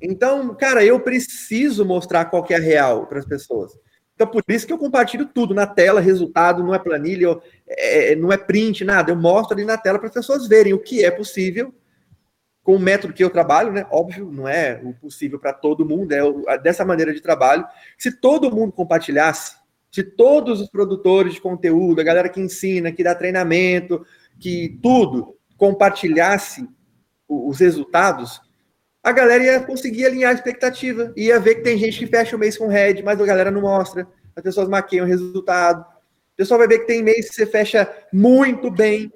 Então, cara, eu preciso mostrar qual que é a real para as pessoas. Então, por isso que eu compartilho tudo na tela, resultado, não é planilha, é, não é print, nada. Eu mostro ali na tela para as pessoas verem o que é possível com o método que eu trabalho, né? Óbvio, não é o possível para todo mundo, é dessa maneira de trabalho. Se todo mundo compartilhasse, se todos os produtores de conteúdo, a galera que ensina, que dá treinamento, que tudo compartilhasse os resultados, a galera ia conseguir alinhar a expectativa. Ia ver que tem gente que fecha o mês com red, mas a galera não mostra. As pessoas maqueiam o resultado. Pessoal vai ver que tem mês que você fecha muito bem.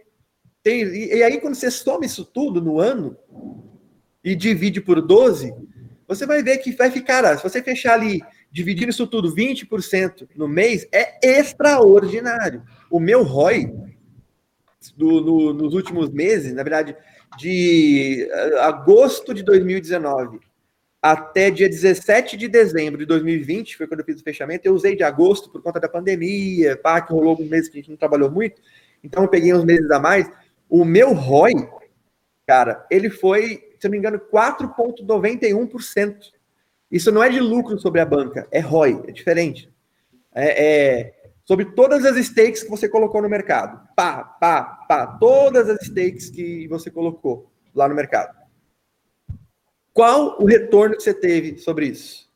Tem, e, e aí, quando você soma isso tudo no ano e divide por 12, você vai ver que vai ficar. Se você fechar ali, dividindo isso tudo 20% no mês, é extraordinário. O meu ROI do, no, nos últimos meses, na verdade, de eh, agosto de 2019 até dia 17 de dezembro de 2020, foi quando eu fiz o fechamento, eu usei de agosto por conta da pandemia, pá, que rolou um mês que a gente não trabalhou muito, então eu peguei uns meses a mais. O meu ROI, cara, ele foi, se eu não me engano, 4,91%. Isso não é de lucro sobre a banca, é ROI, é diferente. É, é, sobre todas as stakes que você colocou no mercado. Pá, pá, pá, todas as stakes que você colocou lá no mercado. Qual o retorno que você teve sobre isso?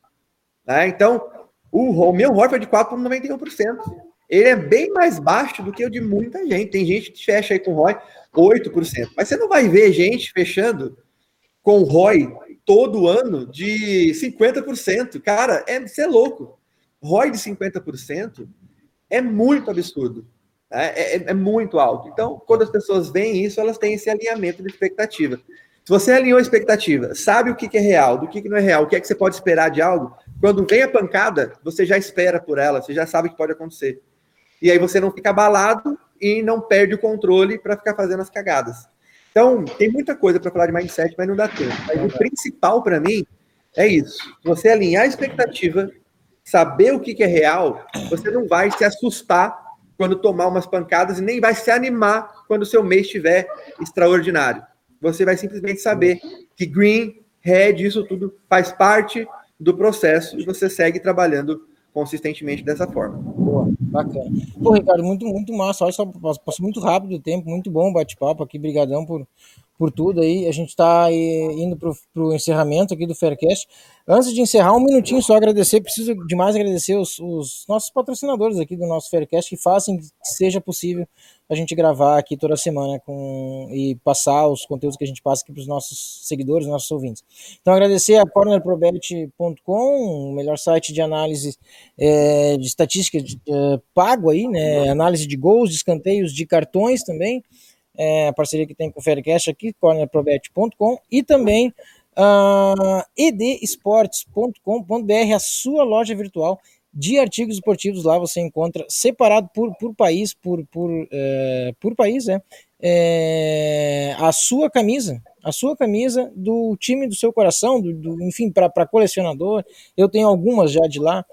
Né? Então, o, o meu ROI foi de 4,91%. Ele é bem mais baixo do que o de muita gente. Tem gente que fecha aí com ROI 8%. Mas você não vai ver gente fechando com ROI todo ano de 50%. Cara, é, você é louco. ROI de 50% é muito absurdo. Né? É, é, é, muito alto. Então, quando as pessoas veem isso, elas têm esse alinhamento de expectativa. Se você alinhou a expectativa, sabe o que, é real, do que, não é real, o que é que você pode esperar de algo, quando vem a pancada, você já espera por ela, você já sabe o que pode acontecer. E aí você não fica abalado e não perde o controle para ficar fazendo as cagadas. Então, tem muita coisa para falar de mindset, mas não dá tempo. Mas o principal para mim é isso. Você alinhar a expectativa, saber o que é real, você não vai se assustar quando tomar umas pancadas e nem vai se animar quando o seu mês estiver extraordinário. Você vai simplesmente saber que green, red, isso tudo faz parte do processo e você segue trabalhando consistentemente dessa forma. Boa, bacana. Pô, Ricardo, muito, muito massa. Olha só, passou muito rápido o tempo, muito bom o bate-papo aqui. Brigadão por, por tudo aí. A gente está indo para o encerramento aqui do Faircast. Antes de encerrar, um minutinho só agradecer. Preciso demais agradecer os, os nossos patrocinadores aqui do nosso Faircast que fazem que seja possível a gente gravar aqui toda semana com, e passar os conteúdos que a gente passa aqui para os nossos seguidores, nossos ouvintes. Então, agradecer a cornerprobet.com, o melhor site de análise é, de estatística de, é, pago aí, né? Análise de gols, de escanteios, de cartões também. É, a parceria que tem com o Faircast aqui, cornerprobet.com, e também uh, edesportes.com.br, a sua loja virtual de artigos esportivos. Lá você encontra separado por, por país, por, por, é, por país, né? É, a sua camisa, a sua camisa do time do seu coração, do, do enfim, para colecionador. Eu tenho algumas já de lá.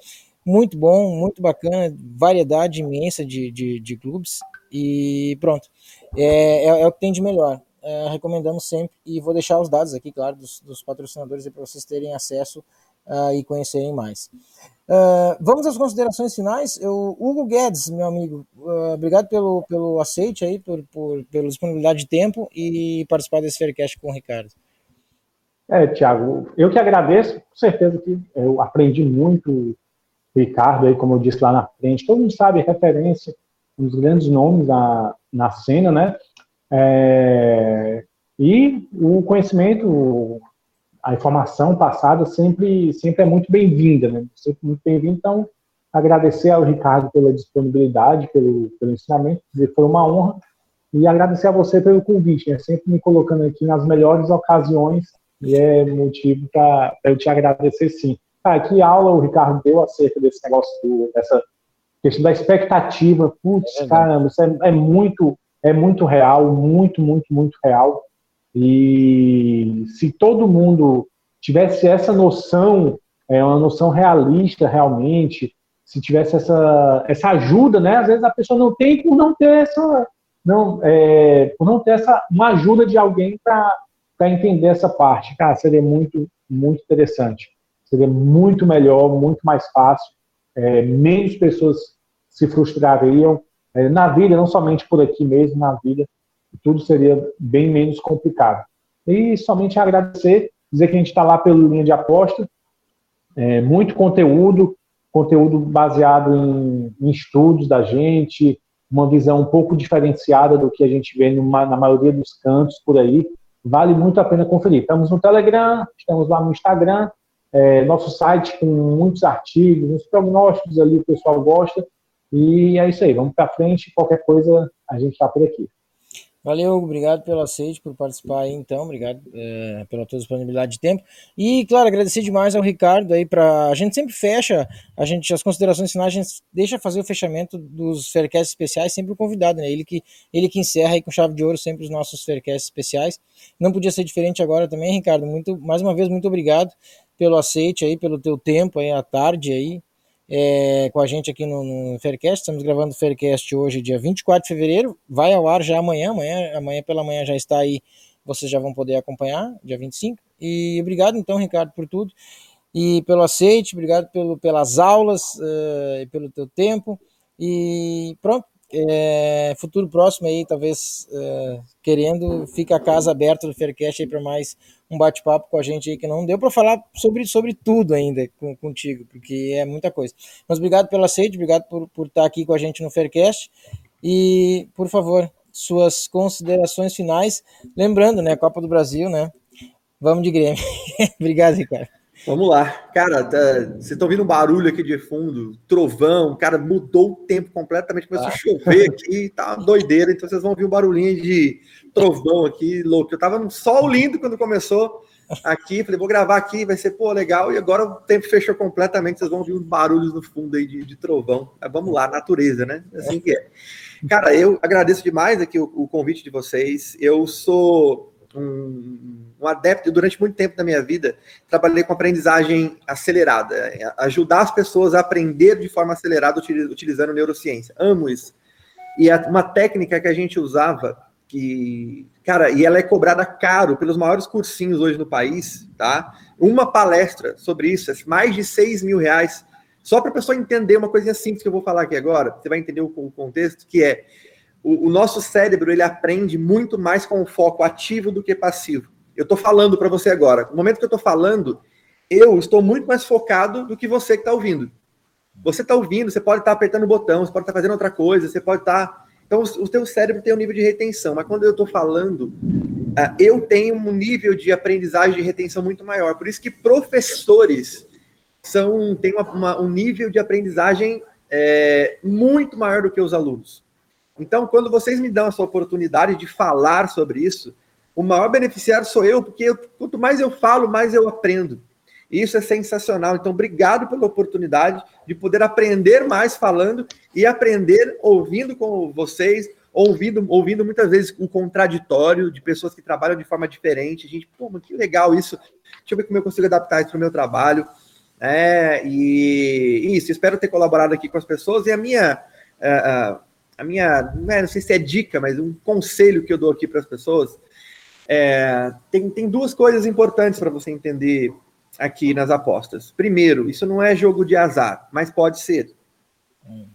Muito bom, muito bacana, variedade imensa de, de, de clubes. E pronto, é, é, é, o que tem de melhor. É, recomendamos sempre e vou deixar os dados aqui, claro, dos, dos patrocinadores para vocês terem acesso uh, e conhecerem mais. Uh, vamos às considerações finais. Eu, Hugo Guedes, meu amigo, uh, obrigado pelo, pelo aceite aí, por, por, pela disponibilidade de tempo e participar desse Faircast com o Ricardo. É, Tiago, eu que agradeço, com certeza que eu aprendi muito, Ricardo, aí, como eu disse lá na frente, todo mundo sabe, referência, um dos grandes nomes na, na cena, né? É, e o conhecimento, a informação passada sempre, sempre é muito bem-vinda, né? Sempre muito bem-vinda. Então, agradecer ao Ricardo pela disponibilidade, pelo, pelo ensinamento, foi uma honra. E agradecer a você pelo convite, né? sempre me colocando aqui nas melhores ocasiões, e é motivo para eu te agradecer sim. Cara, que aula o Ricardo deu acerca desse negócio, do, dessa questão da expectativa. Putz, é caramba, isso é, é muito, é muito real, muito, muito, muito real. E se todo mundo tivesse essa noção, é uma noção realista realmente, se tivesse essa, essa ajuda, né? Às vezes a pessoa não tem por não ter essa, não, é, por não ter essa uma ajuda de alguém para entender essa parte. Cara, seria muito, muito interessante. Seria muito melhor, muito mais fácil. É, menos pessoas se frustrariam é, na vida, não somente por aqui mesmo, na vida tudo seria bem menos complicado. E somente agradecer, dizer que a gente está lá pela linha de aposta, é, muito conteúdo, conteúdo baseado em, em, estudos da gente, uma visão um pouco diferenciada do que a gente vê numa, na maioria dos cantos por aí. Vale muito a pena conferir. Estamos no Telegram, estamos lá no Instagram, é, nosso site com muitos artigos, uns prognósticos ali, o pessoal gosta. E é isso aí, vamos para frente. Qualquer coisa, a gente está por aqui. Valeu, obrigado pelo aceite, por participar aí, então, obrigado é, pela tua disponibilidade de tempo. E, claro, agradecer demais ao Ricardo aí para A gente sempre fecha, a gente, as considerações finais, a gente deixa fazer o fechamento dos Faircasts especiais, sempre o convidado, né? Ele que, ele que encerra aí com chave de ouro sempre os nossos Faircasts especiais. Não podia ser diferente agora também, Ricardo. Muito, mais uma vez, muito obrigado pelo aceite aí, pelo teu tempo aí à tarde aí é, com a gente aqui no, no Faircast. Estamos gravando o Faircast hoje, dia 24 de fevereiro. Vai ao ar já amanhã, amanhã, amanhã pela manhã já está aí. Vocês já vão poder acompanhar, dia 25. E obrigado então, Ricardo, por tudo. E pelo aceite, obrigado pelo, pelas aulas uh, e pelo teu tempo. E pronto, é, futuro próximo aí, talvez é, querendo, fica a casa aberta do Faircast aí para mais um bate-papo com a gente aí que não deu para falar sobre, sobre tudo ainda com, contigo, porque é muita coisa. Mas obrigado pelo aceite, obrigado por, por estar aqui com a gente no Faircast e, por favor, suas considerações finais, lembrando, né, Copa do Brasil, né, vamos de Grêmio. obrigado, Ricardo. Vamos lá. Cara, tá, vocês estão ouvindo um barulho aqui de fundo, trovão, cara, mudou o tempo completamente, começou ah. a chover aqui, tá doideira, então vocês vão ouvir um barulhinho de trovão aqui, louco. Eu tava num sol lindo quando começou aqui, falei, vou gravar aqui, vai ser, pô, legal, e agora o tempo fechou completamente, vocês vão ouvir uns barulhos no fundo aí de, de trovão. Mas vamos lá, natureza, né? Assim que é. Cara, eu agradeço demais aqui o, o convite de vocês. Eu sou um um adepto, durante muito tempo da minha vida, trabalhei com aprendizagem acelerada, é, ajudar as pessoas a aprender de forma acelerada utilizando neurociência. Amo isso. E é uma técnica que a gente usava, que, cara, e ela é cobrada caro pelos maiores cursinhos hoje no país, tá? Uma palestra sobre isso, é mais de 6 mil reais Só para a pessoa entender uma coisinha simples que eu vou falar aqui agora, você vai entender o, o contexto, que é o, o, nosso cérebro ele aprende muito mais com o foco ativo do que passivo. Eu estou falando para você agora. No momento que eu estou falando, eu estou muito mais focado do que você que está ouvindo. Você está ouvindo, você pode estar tá apertando o botão, você pode estar tá fazendo outra coisa, você pode estar. Tá... Então, o teu cérebro tem um nível de retenção, mas quando eu estou falando, ah, eu tenho um nível de aprendizagem de retenção muito maior. Por isso que professores são têm uma, uma, um nível de aprendizagem é, muito maior do que os alunos. Então, quando vocês me dão essa oportunidade de falar sobre isso, o maior beneficiário sou eu, porque eu, quanto mais eu falo, mais eu aprendo. E isso é sensacional. Então, obrigado pela oportunidade de poder aprender mais falando e aprender ouvindo com vocês, ouvindo, ouvindo muitas vezes o contraditório de pessoas que trabalham de forma diferente. A gente, pô, que legal isso. Deixa eu ver como eu consigo adaptar isso para o meu trabalho. É, e isso, espero ter colaborado aqui com as pessoas. E a minha. Uh, uh, a minha, não, é, não sei se é dica, mas um conselho que eu dou aqui para as pessoas, é, tem, tem duas coisas importantes para você entender aqui nas apostas. Primeiro, isso não é jogo de azar, mas pode ser.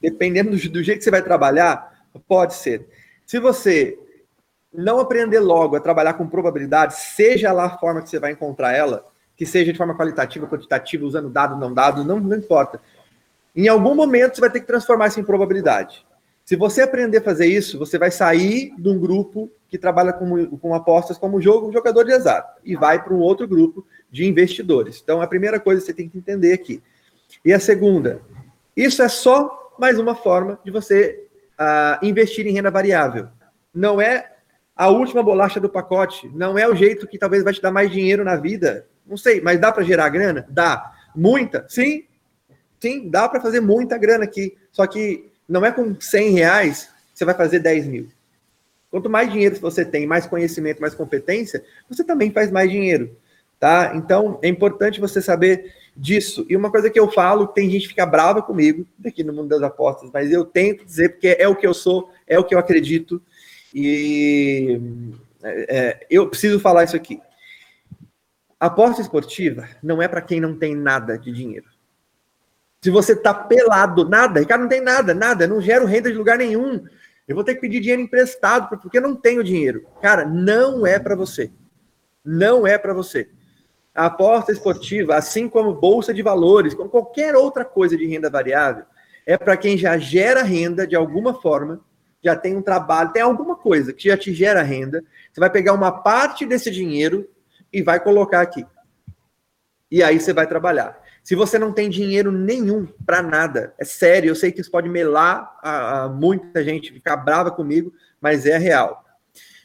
Dependendo do, do jeito que você vai trabalhar, pode ser. Se você não aprender logo a trabalhar com probabilidade, seja lá a forma que você vai encontrar ela, que seja de forma qualitativa, quantitativa, usando dado, não dado, não, não importa. Em algum momento você vai ter que transformar isso em probabilidade. Se você aprender a fazer isso, você vai sair de um grupo que trabalha com, com apostas como jogo, jogador de azar, e vai para um outro grupo de investidores. Então, a primeira coisa que você tem que entender aqui. E a segunda, isso é só mais uma forma de você uh, investir em renda variável. Não é a última bolacha do pacote, não é o jeito que talvez vai te dar mais dinheiro na vida. Não sei, mas dá para gerar grana? Dá. Muita? Sim. Sim, dá para fazer muita grana aqui. Só que não é com 100 reais que você vai fazer 10 mil. Quanto mais dinheiro você tem, mais conhecimento, mais competência, você também faz mais dinheiro, tá? Então, é importante você saber disso. E uma coisa que eu falo, tem gente que fica brava comigo aqui no mundo das apostas, mas eu tento dizer porque é o que eu sou, é o que eu acredito e é, é eu preciso falar isso aqui. Aposta esportiva não é para quem não tem nada de dinheiro. Se você tá pelado, nada, Ricardo não tem nada, nada, não gero renda de lugar nenhum. Eu vou ter que pedir dinheiro emprestado porque não tenho dinheiro. Cara, não é para você. Não é para você. A aposta esportiva, assim como bolsa de valores, como qualquer outra coisa de renda variável, é para quem já gera renda de alguma forma, já tem um trabalho, tem alguma coisa que já te gera renda. Você vai pegar uma parte desse dinheiro e vai colocar aqui. E aí você vai trabalhar. Se você não tem dinheiro nenhum para nada, é sério, eu sei que isso pode melar a, a, muita gente, ficar brava comigo, mas é real.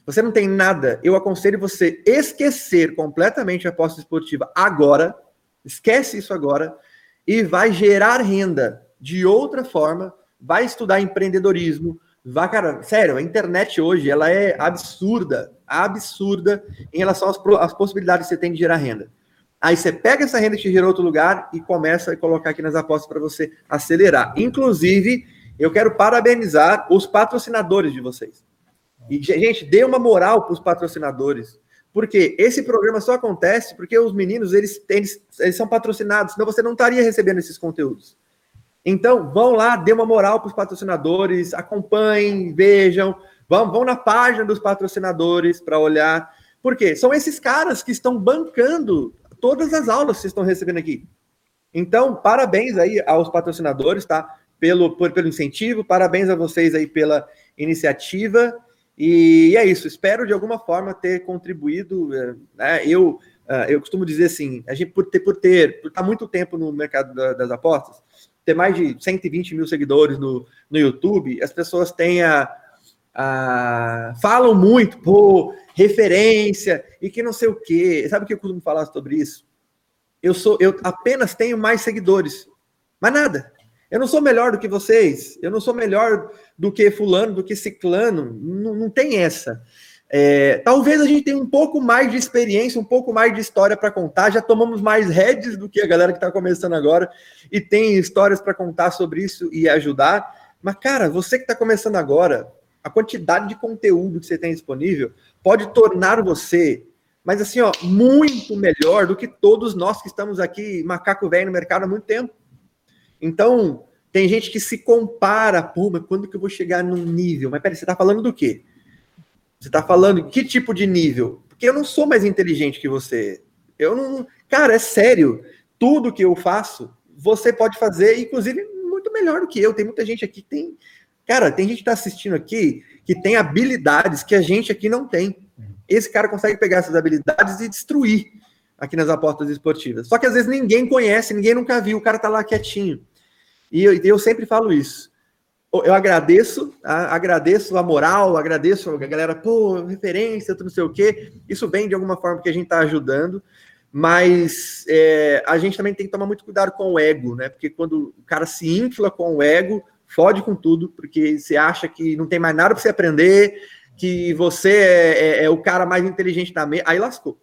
Você não tem nada, eu aconselho você esquecer completamente a aposta esportiva agora, esquece isso agora, e vai gerar renda de outra forma, vai estudar empreendedorismo, vai, cara, sério, a internet hoje, ela é absurda, absurda em relação às, às possibilidades que você tem de gerar renda. Aí você pega essa renda que te gerou outro lugar e começa a colocar aqui nas apostas para você acelerar. Inclusive, eu quero parabenizar os patrocinadores de vocês. E, gente, dê uma moral para os patrocinadores. Porque esse programa só acontece porque os meninos, eles, eles, eles são patrocinados, senão você não estaria recebendo esses conteúdos. Então, vão lá, dê uma moral para os patrocinadores, acompanhem, vejam, vão, vão na página dos patrocinadores para olhar. Porque são esses caras que estão bancando todas as aulas que vocês estão recebendo aqui. Então, parabéns aí aos patrocinadores, tá? Pelo, por, pelo incentivo, parabéns a vocês aí pela iniciativa. E é isso, espero de alguma forma ter contribuído. Eh, né? Eu, eh, eu costumo dizer assim, a gente por ter, por ter, por estar muito tempo no mercado das apostas, ter mais de 120 mil seguidores no, no YouTube, as pessoas têm a, a, falam muito, pô, referência e que não sei o quê. Sabe o que eu costumo falar sobre isso? Eu sou, eu apenas tenho mais seguidores, mas nada. Eu não sou melhor do que vocês, eu não sou melhor do que fulano, do que ciclano, não, não tem essa. É, talvez a gente tenha um pouco mais de experiência, um pouco mais de história para contar. Já tomamos mais heads do que a galera que está começando agora e tem histórias para contar sobre isso e ajudar. Mas, cara, você que está começando agora, a quantidade de conteúdo que você tem disponível pode tornar você, mas assim, ó, muito melhor do que todos nós que estamos aqui, macaco velho no mercado há muito tempo. Então, tem gente que se compara, pô, mas quando que eu vou chegar num nível? Mas peraí, você tá falando do quê? Você tá falando que tipo de nível? Porque eu não sou mais inteligente que você. Eu não. Cara, é sério. Tudo que eu faço, você pode fazer, inclusive, muito melhor do que eu. Tem muita gente aqui que tem. Cara, tem gente que tá assistindo aqui que tem habilidades que a gente aqui não tem. Esse cara consegue pegar essas habilidades e destruir aqui nas apostas esportivas. Só que às vezes ninguém conhece, ninguém nunca viu, o cara tá lá quietinho. E eu, eu sempre falo isso. Eu agradeço, agradeço a moral, agradeço a galera, pô, referência, não sei o quê. Isso vem de alguma forma que a gente tá ajudando, mas é, a gente também tem que tomar muito cuidado com o ego, né? Porque quando o cara se infla com o ego, fode com tudo, porque você acha que não tem mais nada para você aprender, que você é, é, é, o cara mais inteligente da mesa, aí lascou.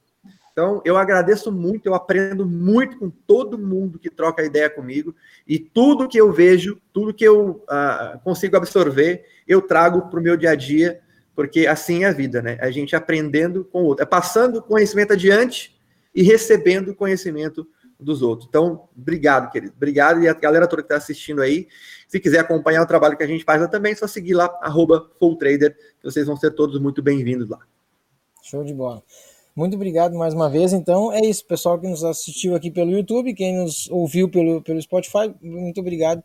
Então, eu agradeço muito, eu aprendo muito com todo mundo que troca ideia comigo, e tudo que eu vejo, tudo que eu uh, consigo absorver, eu trago para o meu dia a dia, porque assim é a vida, né? A gente aprendendo com o outro, é passando conhecimento adiante e recebendo conhecimento dos outros. Então, obrigado, querido. Obrigado, e a galera toda que está assistindo aí. Se quiser acompanhar o trabalho que a gente faz lá também, é só seguir lá, arroba FullTrader, vocês vão ser todos muito bem-vindos lá. Show de bola. Muito obrigado mais uma vez. Então, é isso, pessoal que nos assistiu aqui pelo YouTube, quem nos ouviu pelo, pelo Spotify, muito obrigado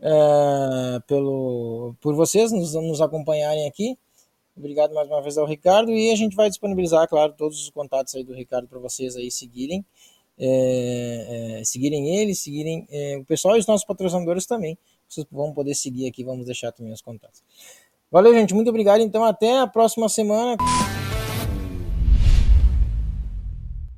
é, pelo, por vocês nos, nos acompanharem aqui. Obrigado mais uma vez ao Ricardo e a gente vai disponibilizar, claro, todos os contatos aí do Ricardo para vocês aí seguirem, é, é, seguirem ele, seguirem é, o pessoal e os nossos patrocinadores também. Vocês vão poder seguir aqui, vamos deixar também os contatos. Valeu, gente, muito obrigado. Então, até a próxima semana.